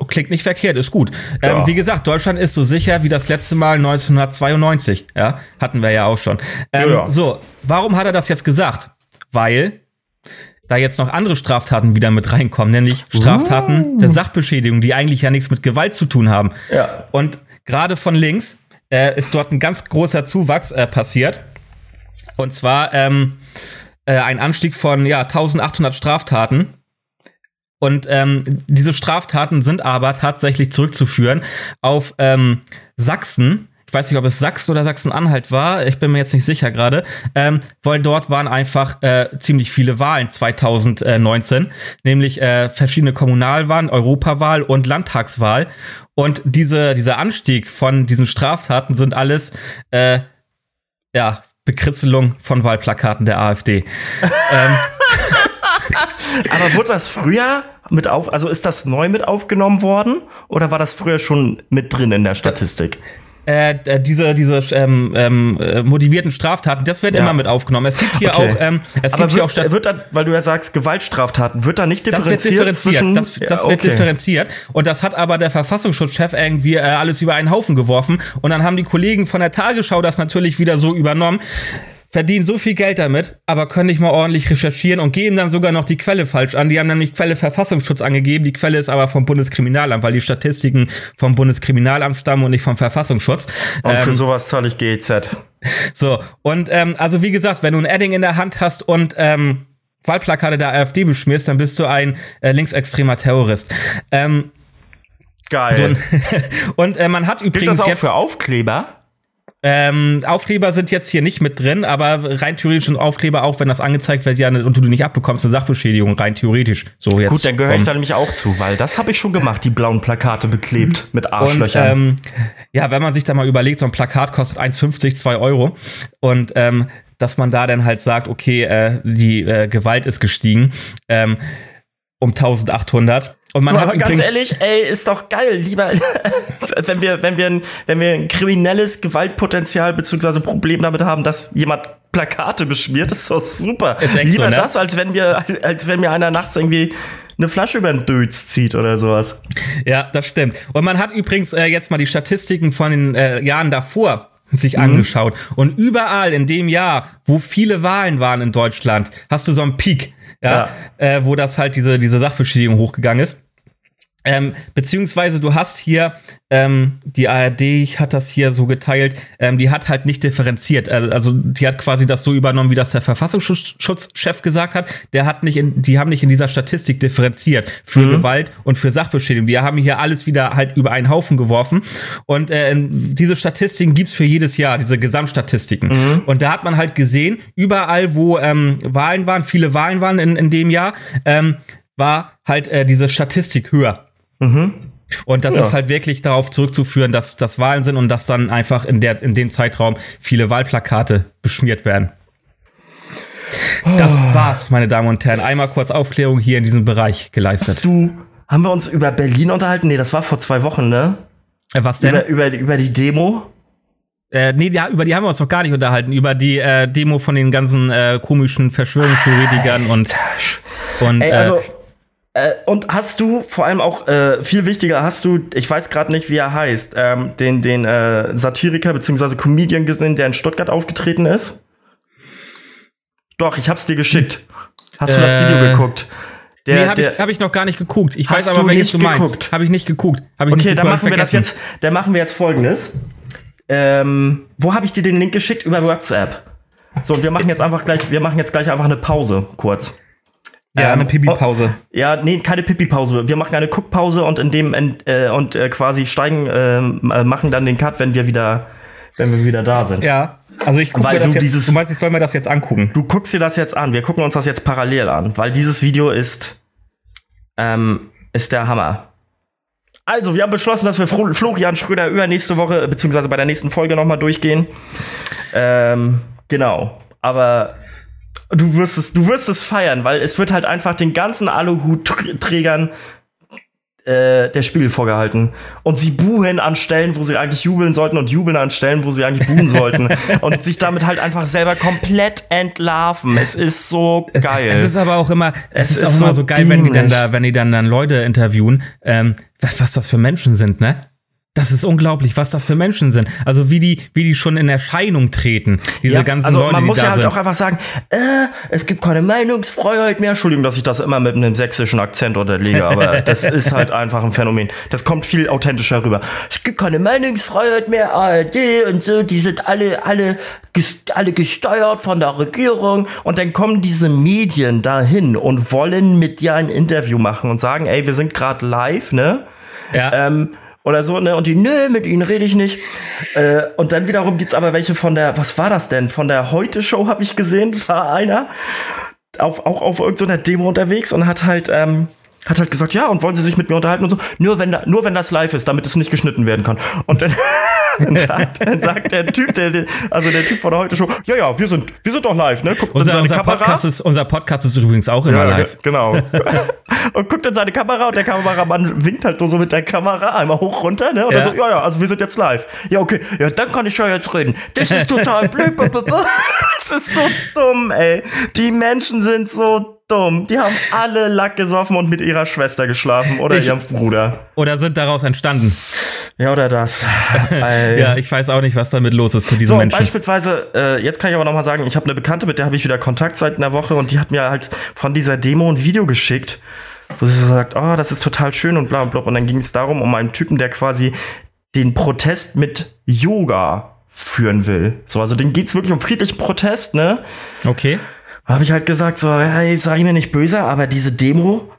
[SPEAKER 1] Klingt nicht verkehrt, ist gut. Ähm, ja. Ähm, wie gesagt, Deutschland ist so sicher wie das letzte Mal 1992. Ja, hatten wir ja auch schon. Ähm, ja. So, warum hat er das jetzt gesagt? Weil da jetzt noch andere Straftaten wieder mit reinkommen, nämlich Straftaten uh. der Sachbeschädigung, die eigentlich ja nichts mit Gewalt zu tun haben. Ja. Und gerade von links äh, ist dort ein ganz großer Zuwachs äh, passiert. Und zwar ähm, äh, ein Anstieg von ja, 1800 Straftaten und ähm, diese Straftaten sind aber tatsächlich zurückzuführen auf ähm, Sachsen. Ich weiß nicht, ob es Sachsen oder Sachsen-Anhalt war. Ich bin mir jetzt nicht sicher gerade. Ähm, weil dort waren einfach äh, ziemlich viele Wahlen 2019. Nämlich äh, verschiedene Kommunalwahlen, Europawahl und Landtagswahl. Und diese, dieser Anstieg von diesen Straftaten sind alles, äh, ja, Bekritzelung von Wahlplakaten der AfD. ähm,
[SPEAKER 2] Aber wurde das früher mit auf, also ist das neu mit aufgenommen worden oder war das früher schon mit drin in der Statistik?
[SPEAKER 1] Äh, äh, diese, diese ähm, ähm, äh, motivierten Straftaten, das wird ja. immer mit aufgenommen. Es gibt hier okay. auch, ähm, es
[SPEAKER 2] Aber
[SPEAKER 1] gibt
[SPEAKER 2] wird, hier auch wird da, weil du ja sagst Gewaltstraftaten, wird da nicht differenziert? Das wird differenziert.
[SPEAKER 1] Das, das ja, okay. wird differenziert. Und das hat aber der Verfassungsschutzchef irgendwie äh, alles über einen Haufen geworfen. Und dann haben die Kollegen von der Tagesschau das natürlich wieder so übernommen verdienen so viel Geld damit, aber können nicht mal ordentlich recherchieren und geben dann sogar noch die Quelle falsch an. Die haben nämlich Quelle Verfassungsschutz angegeben, die Quelle ist aber vom Bundeskriminalamt, weil die Statistiken vom Bundeskriminalamt stammen und nicht vom Verfassungsschutz.
[SPEAKER 2] Und ähm, für sowas zahle ich GEZ.
[SPEAKER 1] So, und ähm, also wie gesagt, wenn du ein Adding in der Hand hast und ähm, Wahlplakate der AfD beschmierst, dann bist du ein äh, linksextremer Terrorist. Ähm,
[SPEAKER 2] Geil. So
[SPEAKER 1] und äh, man hat übrigens Gilt das
[SPEAKER 2] auch
[SPEAKER 1] jetzt
[SPEAKER 2] für Aufkleber?
[SPEAKER 1] Ähm, Aufkleber sind jetzt hier nicht mit drin, aber rein theoretisch sind Aufkleber auch, wenn das angezeigt wird, ja, und du nicht abbekommst, eine Sachbeschädigung, rein theoretisch. So jetzt
[SPEAKER 2] Gut, dann gehöre ich da nämlich auch zu, weil das habe ich schon gemacht, die blauen Plakate beklebt mit Arschlöchern.
[SPEAKER 1] Und, ähm, ja, wenn man sich da mal überlegt, so ein Plakat kostet 1,50, 2 Euro und ähm, dass man da dann halt sagt, okay, äh, die äh, Gewalt ist gestiegen ähm, um 1800
[SPEAKER 2] und man Aber hat ganz ehrlich, ey, ist doch geil, lieber, wenn wir, wenn wir, ein, wenn wir ein kriminelles Gewaltpotenzial beziehungsweise Problem damit haben, dass jemand Plakate beschmiert, ist doch super. Ist lieber so, ne? das, als wenn wir, als wenn mir einer nachts irgendwie eine Flasche über den Dötz zieht oder sowas.
[SPEAKER 1] Ja, das stimmt. Und man hat übrigens äh, jetzt mal die Statistiken von den äh, Jahren davor sich mhm. angeschaut. Und überall in dem Jahr, wo viele Wahlen waren in Deutschland, hast du so einen Peak ja, ja. Äh, wo das halt diese, diese Sachbeschädigung hochgegangen ist. Ähm, beziehungsweise du hast hier, ähm, die ARD hat das hier so geteilt, ähm, die hat halt nicht differenziert. Also die hat quasi das so übernommen, wie das der Verfassungsschutzchef gesagt hat. Der hat nicht in, die haben nicht in dieser Statistik differenziert für mhm. Gewalt und für Sachbeschädigung. Die haben hier alles wieder halt über einen Haufen geworfen. Und äh, diese Statistiken gibt's für jedes Jahr, diese Gesamtstatistiken. Mhm. Und da hat man halt gesehen, überall, wo ähm, Wahlen waren, viele Wahlen waren in, in dem Jahr, ähm, war halt äh, diese Statistik höher. Mhm. Und das
[SPEAKER 2] Ja.
[SPEAKER 1] ist halt wirklich darauf zurückzuführen, dass das Wahlen sind und dass dann einfach in, der, in dem Zeitraum viele Wahlplakate beschmiert werden. Das war's, meine Damen und Herren. Einmal kurz Aufklärung hier in diesem Bereich geleistet.
[SPEAKER 2] Hast du, haben wir uns über Berlin unterhalten? Nee, das war vor zwei Wochen, ne?
[SPEAKER 1] Äh, was denn?
[SPEAKER 2] Über, über, über die Demo?
[SPEAKER 1] Äh, nee, ja, über die haben wir uns noch gar nicht unterhalten. Über die äh, Demo von den ganzen äh, komischen Verschwörungstheoretikern und, und
[SPEAKER 2] Ey,
[SPEAKER 1] äh,
[SPEAKER 2] also. Äh, und hast du, vor allem auch äh, viel wichtiger, hast du, ich weiß gerade nicht, wie er heißt, ähm, den, den äh, Satiriker bzw. Comedian gesehen, der in Stuttgart aufgetreten ist? Doch, ich hab's dir geschickt. Hast du das
[SPEAKER 1] Äh,
[SPEAKER 2] Video geguckt? Der,
[SPEAKER 1] nee, habe ich, hab ich noch gar nicht geguckt. Ich weiß aber, welches du meinst. Habe ich nicht geguckt. Hab ich
[SPEAKER 2] Okay,
[SPEAKER 1] nicht
[SPEAKER 2] dann machen wir das
[SPEAKER 1] vergessen.
[SPEAKER 2] jetzt. Dann machen wir jetzt folgendes. Ähm, wo habe ich dir den Link geschickt? Über WhatsApp. So, und wir machen jetzt einfach gleich, wir machen jetzt gleich einfach eine Pause, kurz.
[SPEAKER 1] Ja,
[SPEAKER 2] Ähm,
[SPEAKER 1] eine Pipi-Pause.
[SPEAKER 2] Ja, nee, keine Pipi-Pause. Wir machen eine Guckpause und in dem äh, und äh, quasi steigen, ähm, äh, machen dann den Cut, wenn wir wieder, wenn wir wieder da sind.
[SPEAKER 1] Ja, also ich gucke mir das
[SPEAKER 2] du
[SPEAKER 1] jetzt.
[SPEAKER 2] dieses-
[SPEAKER 1] du meinst, ich soll mir das jetzt angucken?
[SPEAKER 2] Du guckst dir das jetzt an. Wir gucken uns das jetzt parallel an, weil dieses Video ist, ähm, ist der Hammer. Also, wir haben beschlossen, dass wir Florian Schröder übernächste Woche, beziehungsweise bei der nächsten Folge nochmal durchgehen. Ähm, genau. Aber du wirst es, du wirst es feiern, weil es wird halt einfach den ganzen Aluhutträgern äh, der Spiegel vorgehalten. Und sie buhen an Stellen, wo sie eigentlich jubeln sollten und jubeln an Stellen, wo sie eigentlich buhen sollten. Und sich damit halt einfach selber komplett entlarven. Es ist so geil.
[SPEAKER 1] Es ist aber auch immer, es,
[SPEAKER 2] Es
[SPEAKER 1] ist, auch
[SPEAKER 2] ist
[SPEAKER 1] immer
[SPEAKER 2] so
[SPEAKER 1] so geil, wenn die dann da, wenn die dann, dann Leute interviewen, ähm, was, was das für Menschen sind, ne? Das ist unglaublich, was das für Menschen sind. Also wie die, wie die schon in Erscheinung treten. Diese
[SPEAKER 2] Ja,
[SPEAKER 1] ganzen
[SPEAKER 2] also
[SPEAKER 1] Leute,
[SPEAKER 2] man muss ja halt
[SPEAKER 1] sind.
[SPEAKER 2] auch einfach sagen, äh, es gibt keine Meinungsfreiheit mehr. Entschuldigung, dass ich das immer mit einem sächsischen Akzent unterlege, aber das ist halt einfach ein Phänomen. Das kommt viel authentischer rüber. Es gibt keine Meinungsfreiheit mehr, ARD und so, die sind alle, alle, alle gesteuert von der Regierung. Und dann kommen diese Medien dahin und wollen mit dir ein Interview machen und sagen, ey, wir sind gerade live, ne?
[SPEAKER 1] ja.
[SPEAKER 2] ähm, oder so, ne? Und die, nö, mit ihnen rede ich nicht. Äh, und dann wiederum gibt's aber welche von der, was war das denn? Von der Heute-Show habe ich gesehen, war einer auf, auch auf irgendeiner Demo unterwegs und hat halt, ähm, hat halt gesagt, ja, und wollen Sie sich mit mir unterhalten und so, nur wenn, da, nur wenn das live ist, damit es nicht geschnitten werden kann. Und dann, dann, sagt, dann sagt der Typ, der, also der Typ von der Heute-Show, ja, ja, wir sind, wir sind doch live, ne? Guckt in
[SPEAKER 1] unser,
[SPEAKER 2] seine
[SPEAKER 1] unser,
[SPEAKER 2] Kamera.
[SPEAKER 1] Podcast ist, unser Podcast ist übrigens auch immer
[SPEAKER 2] Ja,
[SPEAKER 1] live.
[SPEAKER 2] ge- genau. und guckt in seine Kamera und der Kameramann winkt halt nur so mit der Kamera einmal hoch runter, ne? Und
[SPEAKER 1] Ja.
[SPEAKER 2] so, ja, ja, also wir sind jetzt live. Ja, okay, ja, dann kann ich ja jetzt reden. Das ist total blöd. das ist so dumm, ey. Die Menschen sind so dumm. Die haben alle Lack gesoffen und mit ihrer Schwester geschlafen oder
[SPEAKER 1] Ich-
[SPEAKER 2] ihrem Bruder.
[SPEAKER 1] Oder sind daraus entstanden.
[SPEAKER 2] Ja, oder das.
[SPEAKER 1] Ja, ich weiß auch nicht, was damit los ist mit diesen
[SPEAKER 2] So,
[SPEAKER 1] Menschen.
[SPEAKER 2] beispielsweise, äh, jetzt kann ich aber noch mal sagen, ich habe eine Bekannte, mit der habe ich wieder Kontakt seit einer Woche und die hat mir halt von dieser Demo ein Video geschickt, wo sie so sagt, oh, das ist total schön und bla und bla. Und dann ging es darum, um einen Typen, der quasi den Protest mit Yoga führen will. So, also den geht's wirklich um friedlichen Protest, ne?
[SPEAKER 1] Okay.
[SPEAKER 2] Habe ich halt gesagt, so, hey, sag ich mir nicht böse, aber diese Demo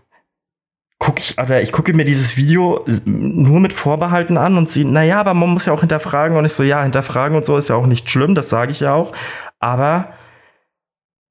[SPEAKER 2] gucke ich, Alter, ich gucke mir dieses Video nur mit Vorbehalten an und sie, naja, aber man muss ja auch hinterfragen und ich so, ja, hinterfragen und so ist ja auch nicht schlimm, das sage ich ja auch, aber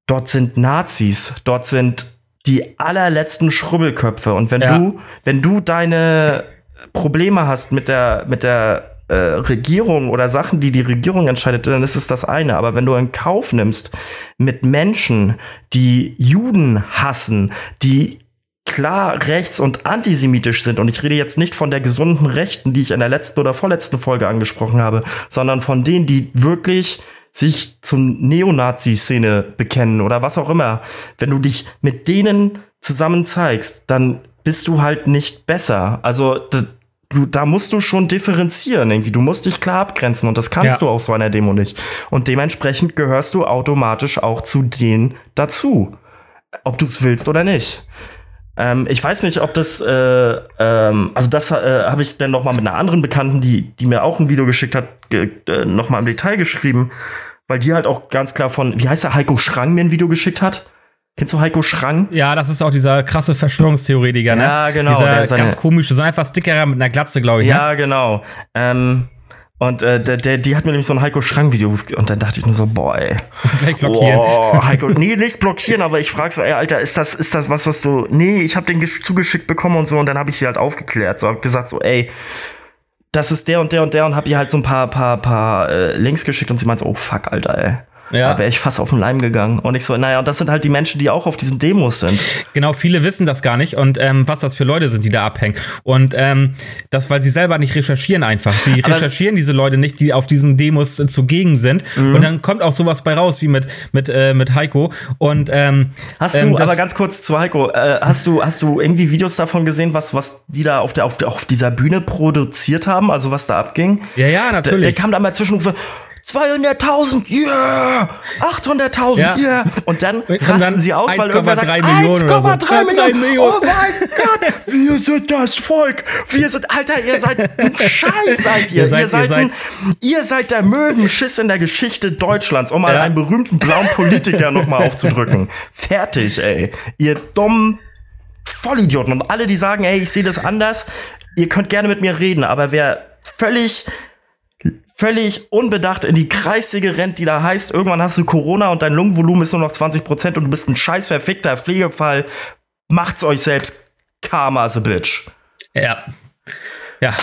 [SPEAKER 2] dort sind Nazis, dort sind die allerletzten Schrubbelköpfe und wenn
[SPEAKER 1] Ja.
[SPEAKER 2] du, wenn du deine Probleme hast mit der, mit der äh, Regierung oder Sachen, die die Regierung entscheidet, dann ist es das eine. Aber wenn du in Kauf nimmst mit Menschen, die Juden hassen, die klar rechts und antisemitisch sind, und ich rede jetzt nicht von der gesunden Rechten, die ich in der letzten oder vorletzten Folge angesprochen habe, sondern von denen, die wirklich sich zum Neonazi-Szene bekennen oder was auch immer. Wenn du dich mit denen zusammen zeigst, dann bist du halt nicht besser. Also du, da musst du schon differenzieren irgendwie. Du musst dich klar abgrenzen und das kannst
[SPEAKER 1] Ja.
[SPEAKER 2] du auf so einer Demo nicht. Und dementsprechend gehörst du automatisch auch zu denen dazu. Ob du es willst oder nicht. Ähm, ich weiß nicht, ob das, äh, ähm, also das äh, habe ich dann noch mal mit einer anderen Bekannten, die, die mir auch ein Video geschickt hat, ge äh, noch mal im Detail geschrieben, weil die halt auch ganz klar von, wie heißt der, Heiko Schrang mir ein Video geschickt hat. Kennst du Heiko Schrang?
[SPEAKER 1] Ja, das ist auch dieser krasse Verschwörungstheoretiker, ne?
[SPEAKER 2] Ja, genau,
[SPEAKER 1] Dieser
[SPEAKER 2] seine-
[SPEAKER 1] ganz komische, so einfach Stickerer mit einer Glatze, glaube ich. Ne?
[SPEAKER 2] Ja, genau. Ähm, Und äh, der, der, die hat mir nämlich so ein Heiko Schrang-Video und dann dachte ich nur so, boah, ey.
[SPEAKER 1] Gleich blockieren.
[SPEAKER 2] Boah, Heiko, nee, nicht blockieren, aber ich frage so, ey, Alter, ist das, ist das was, was du. Nee, ich habe den gesch- zugeschickt bekommen und so und dann habe ich sie halt aufgeklärt. So, hab gesagt, so, ey, das ist der und der und der und hab ihr halt so ein paar, paar, paar äh, Links geschickt und sie meinte, so, oh fuck, Alter, ey.
[SPEAKER 1] Ja.
[SPEAKER 2] Da wäre ich fast auf den Leim gegangen. Und ich so, naja, und das sind halt die Menschen, die auch auf diesen Demos sind.
[SPEAKER 1] Genau, viele wissen das gar nicht und ähm, was das für Leute sind, die da abhängen. Und ähm, das, weil sie selber nicht recherchieren einfach. Sie
[SPEAKER 2] Aber-
[SPEAKER 1] recherchieren diese Leute nicht, die auf diesen Demos äh, zugegen sind.
[SPEAKER 2] Mhm.
[SPEAKER 1] Und dann kommt auch sowas bei raus, wie mit, mit, äh, mit Heiko. Und ähm,
[SPEAKER 2] Hast
[SPEAKER 1] ähm,
[SPEAKER 2] du, aber ganz kurz zu Heiko, äh, hast du, hast du irgendwie Videos davon gesehen, was, was die da auf, der, auf, der, auf dieser Bühne produziert haben, also was da abging?
[SPEAKER 1] Ja, ja,
[SPEAKER 2] Der,
[SPEAKER 1] natürlich.
[SPEAKER 2] der kam da mal zwischen und so, 200.000, yeah! 800.000,
[SPEAKER 1] Ja.
[SPEAKER 2] yeah! Und dann
[SPEAKER 1] Und
[SPEAKER 2] rasten
[SPEAKER 1] dann
[SPEAKER 2] sie aus, weil irgendwer sagt,
[SPEAKER 1] 1,3 Millionen so.
[SPEAKER 2] 1,3
[SPEAKER 1] Ja,
[SPEAKER 2] Millionen.
[SPEAKER 1] Millionen.
[SPEAKER 2] Oh mein Gott, wir sind das Volk. Wir sind, Alter, ihr seid ein Scheiß, seid ihr.
[SPEAKER 1] Ihr seid-
[SPEAKER 2] ihr, seid ein, ihr seid der Möwenschiss in der Geschichte Deutschlands, um mal
[SPEAKER 1] Ja.
[SPEAKER 2] einen berühmten blauen Politiker nochmal aufzudrücken. Fertig, ey. Ihr dummen Vollidioten. Und alle, die sagen, ey, ich sehe das anders, ihr könnt gerne mit mir reden, aber wer völlig völlig unbedacht in die Kreissäge rennt, die da heißt, irgendwann hast du Corona und dein Lungenvolumen ist nur noch 20% und du bist ein scheiß verfickter Pflegefall, macht's euch selbst. Karma is a bitch.
[SPEAKER 1] Ja. Ja.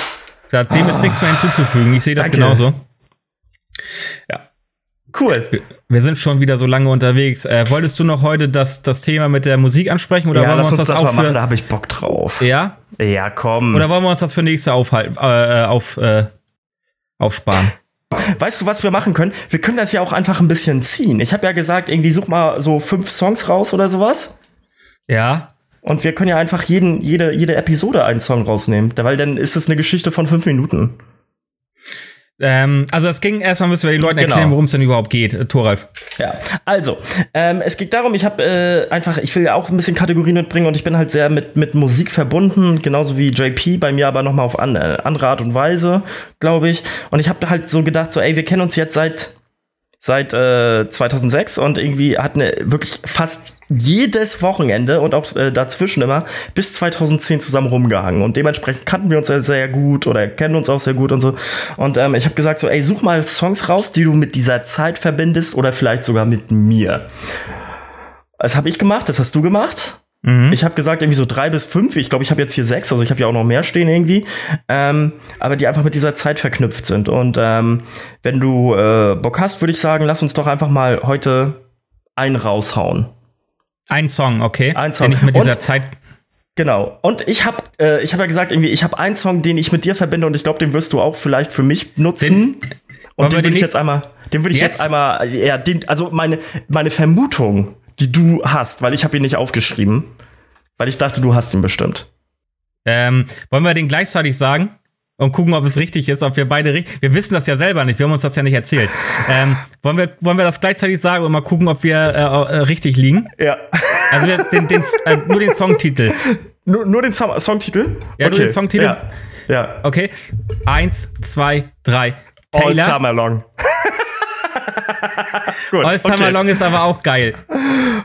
[SPEAKER 1] Dem ist nichts mehr hinzuzufügen. Ich sehe das
[SPEAKER 2] Danke.
[SPEAKER 1] genauso. Ja.
[SPEAKER 2] Cool.
[SPEAKER 1] Wir- sind schon wieder so lange unterwegs. Äh, wolltest du noch heute das, das Thema mit der Musik ansprechen oder
[SPEAKER 2] ja,
[SPEAKER 1] wollen wir uns
[SPEAKER 2] uns
[SPEAKER 1] das,
[SPEAKER 2] das
[SPEAKER 1] auch
[SPEAKER 2] machen,
[SPEAKER 1] für
[SPEAKER 2] da habe ich Bock drauf.
[SPEAKER 1] ja
[SPEAKER 2] Ja, komm.
[SPEAKER 1] oder wollen wir uns das für nächste aufhalten äh, auf äh, aufsparen?
[SPEAKER 2] Weißt du, was wir machen können? Wir können das ja auch einfach ein bisschen ziehen. Ich habe ja gesagt, irgendwie such mal so fünf Songs raus oder sowas.
[SPEAKER 1] Ja.
[SPEAKER 2] Und wir können ja einfach jeden, jede, jede Episode einen Song rausnehmen. Weil dann ist es eine Geschichte von fünf Minuten.
[SPEAKER 1] Ähm, also es ging erstmal müssen wir den Leuten erklären,
[SPEAKER 2] Genau.
[SPEAKER 1] worum es denn überhaupt geht. Äh, Thoralf.
[SPEAKER 2] Ja, also, ähm, es geht darum, ich habe äh, einfach, ich will ja auch ein bisschen Kategorien mitbringen und ich bin halt sehr mit, mit Musik verbunden, genauso wie JP, bei mir aber nochmal auf an, äh, andere Art und Weise, glaube ich. Und ich habe halt so gedacht, so, ey, wir kennen uns jetzt seit seit äh, 2006 und irgendwie hatten wir wirklich fast jedes Wochenende und auch äh, dazwischen immer bis 2010 zusammen rumgehangen. Und dementsprechend kannten wir uns ja sehr gut oder kennen uns auch sehr gut und so. Und ähm, ich habe gesagt so ey such mal Songs raus die du mit dieser Zeit verbindest oder vielleicht sogar mit mir. Das habe ich gemacht das hast du gemacht
[SPEAKER 1] Mhm.
[SPEAKER 2] ich habe gesagt, irgendwie so drei bis fünf. Ich glaube, ich habe jetzt hier sechs, also ich habe ja auch noch mehr stehen irgendwie. Ähm, aber die einfach mit dieser Zeit verknüpft sind. Und ähm, wenn du äh, Bock hast, würde ich sagen, lass uns doch einfach mal heute einen raushauen.
[SPEAKER 1] Ein Song, okay.
[SPEAKER 2] Ein Song.
[SPEAKER 1] Den ich mit dieser
[SPEAKER 2] Und-
[SPEAKER 1] Zeit.
[SPEAKER 2] Genau. Und ich habe äh, ich hab ja gesagt, irgendwie, ich habe einen Song, den ich mit dir verbinde und ich glaube, den wirst du auch vielleicht für mich nutzen.
[SPEAKER 1] Wollen
[SPEAKER 2] und den
[SPEAKER 1] den
[SPEAKER 2] würde ich jetzt einmal, den würde ich jetzt,
[SPEAKER 1] Jetzt?
[SPEAKER 2] einmal, ja, den, also meine, meine Vermutung, die du hast, weil ich habe ihn nicht aufgeschrieben, weil ich dachte, du hast ihn bestimmt.
[SPEAKER 1] Ähm, wollen wir den gleichzeitig sagen? Und gucken, ob es richtig ist, ob wir beide richtig. Wir wissen das ja selber nicht, wir haben uns das ja nicht erzählt. Ähm, wollen, wir, wollen wir das gleichzeitig sagen und mal gucken, ob wir äh, äh, richtig liegen?
[SPEAKER 2] Ja.
[SPEAKER 1] Also wir, den, den, äh, nur den Songtitel.
[SPEAKER 2] Nur, nur den Song Songtitel?
[SPEAKER 1] Ja, nur den Songtitel.
[SPEAKER 2] Ja. ja.
[SPEAKER 1] Okay. Eins, zwei, drei.
[SPEAKER 2] All
[SPEAKER 1] Taylor.
[SPEAKER 2] Summer Long. Gut,
[SPEAKER 1] All Summer
[SPEAKER 2] okay.
[SPEAKER 1] Long ist aber auch geil.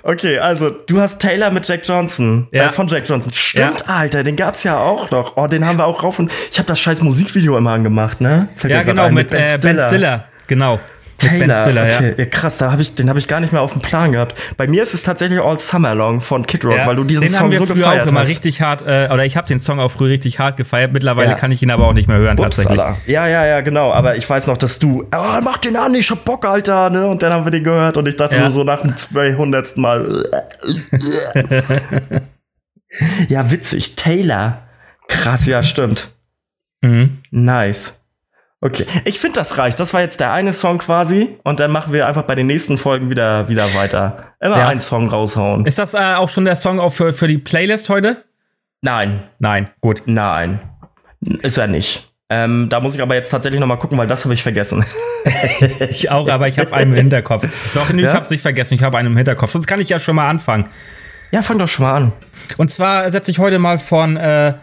[SPEAKER 2] okay, also du hast Taylor mit Jack Johnson.
[SPEAKER 1] Ja.
[SPEAKER 2] Äh, von Jack Johnson. Stimmt, Alter, den gab's ja auch noch. Oh, den haben wir auch rauf und ich habe das scheiß Musikvideo immer angemacht, ne? Fällt
[SPEAKER 1] Ja, genau,
[SPEAKER 2] ein,
[SPEAKER 1] mit, äh, Ben Stiller. Genau.
[SPEAKER 2] Taylor,
[SPEAKER 1] Stiller,
[SPEAKER 2] okay.
[SPEAKER 1] ja.
[SPEAKER 2] ja. Krass, da hab ich, den habe ich gar nicht mehr auf dem Plan gehabt. Bei mir ist es tatsächlich All Summer Long von Kid Rock,
[SPEAKER 1] Ja,
[SPEAKER 2] weil du diesen
[SPEAKER 1] den
[SPEAKER 2] Song
[SPEAKER 1] haben wir
[SPEAKER 2] so
[SPEAKER 1] früher
[SPEAKER 2] gefeiert
[SPEAKER 1] auch immer
[SPEAKER 2] hast.
[SPEAKER 1] richtig hart, äh, oder ich habe den Song auch früher richtig hart gefeiert. Mittlerweile
[SPEAKER 2] Ja.
[SPEAKER 1] kann ich ihn aber auch nicht mehr hören, tatsächlich.
[SPEAKER 2] Upsala. Ja, ja, ja, genau. Aber ich weiß noch, dass du, oh, mach den an, ich hab Bock, Alter, ne? Und dann haben wir den gehört und ich dachte nur so nach dem 200. Mal. ja, witzig. Taylor. Krass, ja, stimmt.
[SPEAKER 1] Mhm.
[SPEAKER 2] Nice. Okay, ich finde, das reicht. Das war jetzt der eine Song quasi. Und dann machen wir einfach bei den nächsten Folgen wieder, wieder weiter. Immer
[SPEAKER 1] Ja.
[SPEAKER 2] einen Song raushauen.
[SPEAKER 1] Ist das äh, auch schon der Song auch für, für die Playlist heute?
[SPEAKER 2] Nein,
[SPEAKER 1] Nein, gut.
[SPEAKER 2] nein. Ist er nicht. Ähm, da muss ich aber jetzt tatsächlich noch mal gucken, weil das habe ich vergessen.
[SPEAKER 1] Ich auch, aber ich habe einen im Hinterkopf. Doch, nee,
[SPEAKER 2] Ja?
[SPEAKER 1] ich hab's nicht vergessen, ich habe einen im Hinterkopf. Sonst kann ich ja schon mal anfangen.
[SPEAKER 2] ja, fang doch schon mal an.
[SPEAKER 1] Und zwar setze ich heute mal von, äh,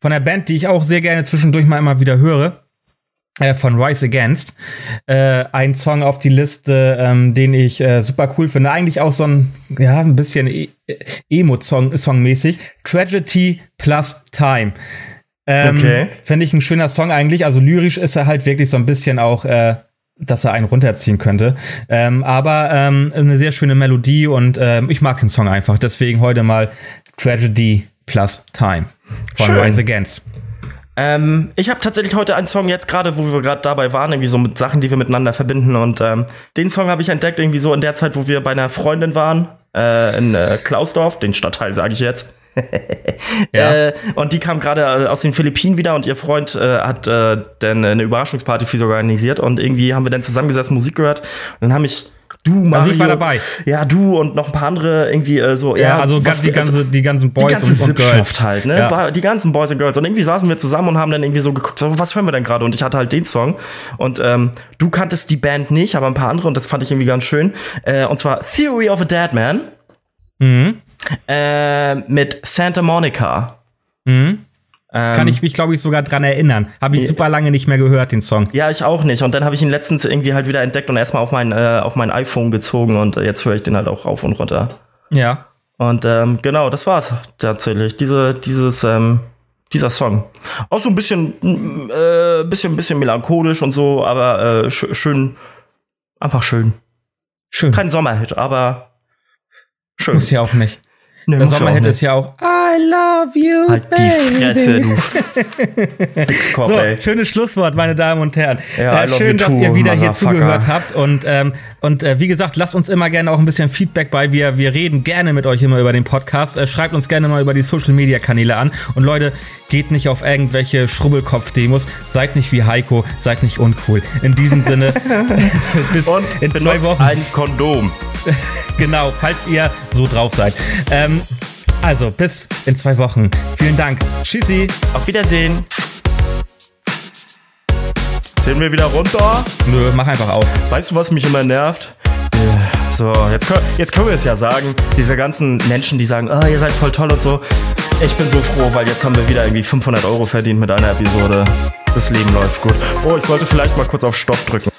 [SPEAKER 1] von der Band, die ich auch sehr gerne zwischendurch mal immer wieder höre, von Rise Against, äh, einen Song auf die Liste, ähm, den ich äh, super cool finde. Eigentlich auch so ein, ja, ein bisschen e Emo-Song-mäßig. Tragedy plus Time. Ähm,
[SPEAKER 2] Okay.
[SPEAKER 1] Finde ich ein schöner Song eigentlich. Also lyrisch ist er halt wirklich so ein bisschen auch, äh, dass er einen runterziehen könnte. Ähm, aber ähm, eine sehr schöne Melodie und ähm, ich mag den Song einfach. Deswegen heute mal Tragedy plus Time von
[SPEAKER 2] Schön.
[SPEAKER 1] Rise Against.
[SPEAKER 2] Ähm, ich habe tatsächlich heute einen Song jetzt gerade, wo wir gerade dabei waren, irgendwie so mit Sachen, die wir miteinander verbinden. Und ähm, den Song habe ich entdeckt irgendwie so in der Zeit, wo wir bei einer Freundin waren äh, in äh, Klausdorf, den Stadtteil sage ich jetzt.
[SPEAKER 1] Ja.
[SPEAKER 2] Äh, und die kam gerade äh, aus den Philippinen wieder und ihr Freund äh, hat äh, dann eine Überraschungsparty für sie organisiert und irgendwie haben wir dann zusammengesessen, Musik gehört und dann habe ich du Mario,
[SPEAKER 1] Also ich war dabei.
[SPEAKER 2] Ja, du und noch ein paar andere irgendwie äh, so
[SPEAKER 1] Ja, also
[SPEAKER 2] was
[SPEAKER 1] ganz, die,
[SPEAKER 2] wir- also-
[SPEAKER 1] ganze, die ganzen
[SPEAKER 2] die
[SPEAKER 1] Boys
[SPEAKER 2] ganze
[SPEAKER 1] und, und Girls.
[SPEAKER 2] Halt, ne?
[SPEAKER 1] Ja.
[SPEAKER 2] Die ganzen Boys und Girls. Und irgendwie saßen wir zusammen und haben dann irgendwie so geguckt, so, was hören wir denn gerade? Und ich hatte halt den Song. Und ähm, du kanntest die Band nicht, aber ein paar andere und das fand ich irgendwie ganz schön. Äh, und zwar Theory of a Dead Man
[SPEAKER 1] Mhm.
[SPEAKER 2] äh, mit Santa Monica.
[SPEAKER 1] Mhm.
[SPEAKER 2] Ähm,
[SPEAKER 1] Kann ich mich, glaube ich, sogar dran erinnern. Habe ich super lange nicht mehr gehört, den Song.
[SPEAKER 2] Ja, ich auch nicht. Und dann habe ich ihn letztens irgendwie halt wieder entdeckt und erstmal auf mein, äh, auf mein iPhone gezogen und äh, jetzt höre ich den halt auch rauf und runter.
[SPEAKER 1] Ja.
[SPEAKER 2] Und ähm, genau, das war's tatsächlich. Diese, dieses, ähm, dieser Song. Auch so ein bisschen, mm, äh, bisschen, bisschen melancholisch und so, aber äh, sch schön, einfach schön.
[SPEAKER 1] Schön.
[SPEAKER 2] Kein Sommerhit, aber schön.
[SPEAKER 1] Muss ja auch nicht.
[SPEAKER 2] Nee,
[SPEAKER 1] Der Sommerhit
[SPEAKER 2] auch
[SPEAKER 1] ist ja auch I love you,
[SPEAKER 2] Halt die
[SPEAKER 1] baby.
[SPEAKER 2] Fresse, du Fixkopf,
[SPEAKER 1] So,
[SPEAKER 2] ey.
[SPEAKER 1] schönes Schlusswort, meine Damen und Herren.
[SPEAKER 2] Ja,
[SPEAKER 1] äh, schön,
[SPEAKER 2] you
[SPEAKER 1] dass
[SPEAKER 2] too,
[SPEAKER 1] ihr wieder hier zugehört habt. Und, ähm, und äh, wie gesagt, lasst uns immer gerne auch ein bisschen Feedback bei. Wir, wir reden gerne mit euch immer über den Podcast. Äh, schreibt uns gerne mal über die Social Media Kanäle an. Und Leute, geht nicht auf irgendwelche Schrubbelkopf-Demos. Seid nicht wie Heiko, seid nicht uncool. In diesem Sinne, bis
[SPEAKER 2] Und
[SPEAKER 1] in zwei Wochen.
[SPEAKER 2] ein Kondom.
[SPEAKER 1] Genau, falls ihr so drauf seid. Ähm, also, bis in zwei Wochen. Vielen Dank. Tschüssi.
[SPEAKER 2] Auf Wiedersehen. Zählen wir wieder runter.
[SPEAKER 1] Nö, mach einfach auf.
[SPEAKER 2] Weißt du, was mich immer nervt? So, jetzt, können- jetzt können wir es ja sagen. Diese ganzen Menschen, die sagen, ah, ihr seid voll toll und so. Ich bin so froh, weil jetzt haben wir wieder irgendwie 500 Euro verdient mit einer Episode. Das Leben läuft gut. Oh, ich sollte vielleicht mal kurz auf Stopp drücken.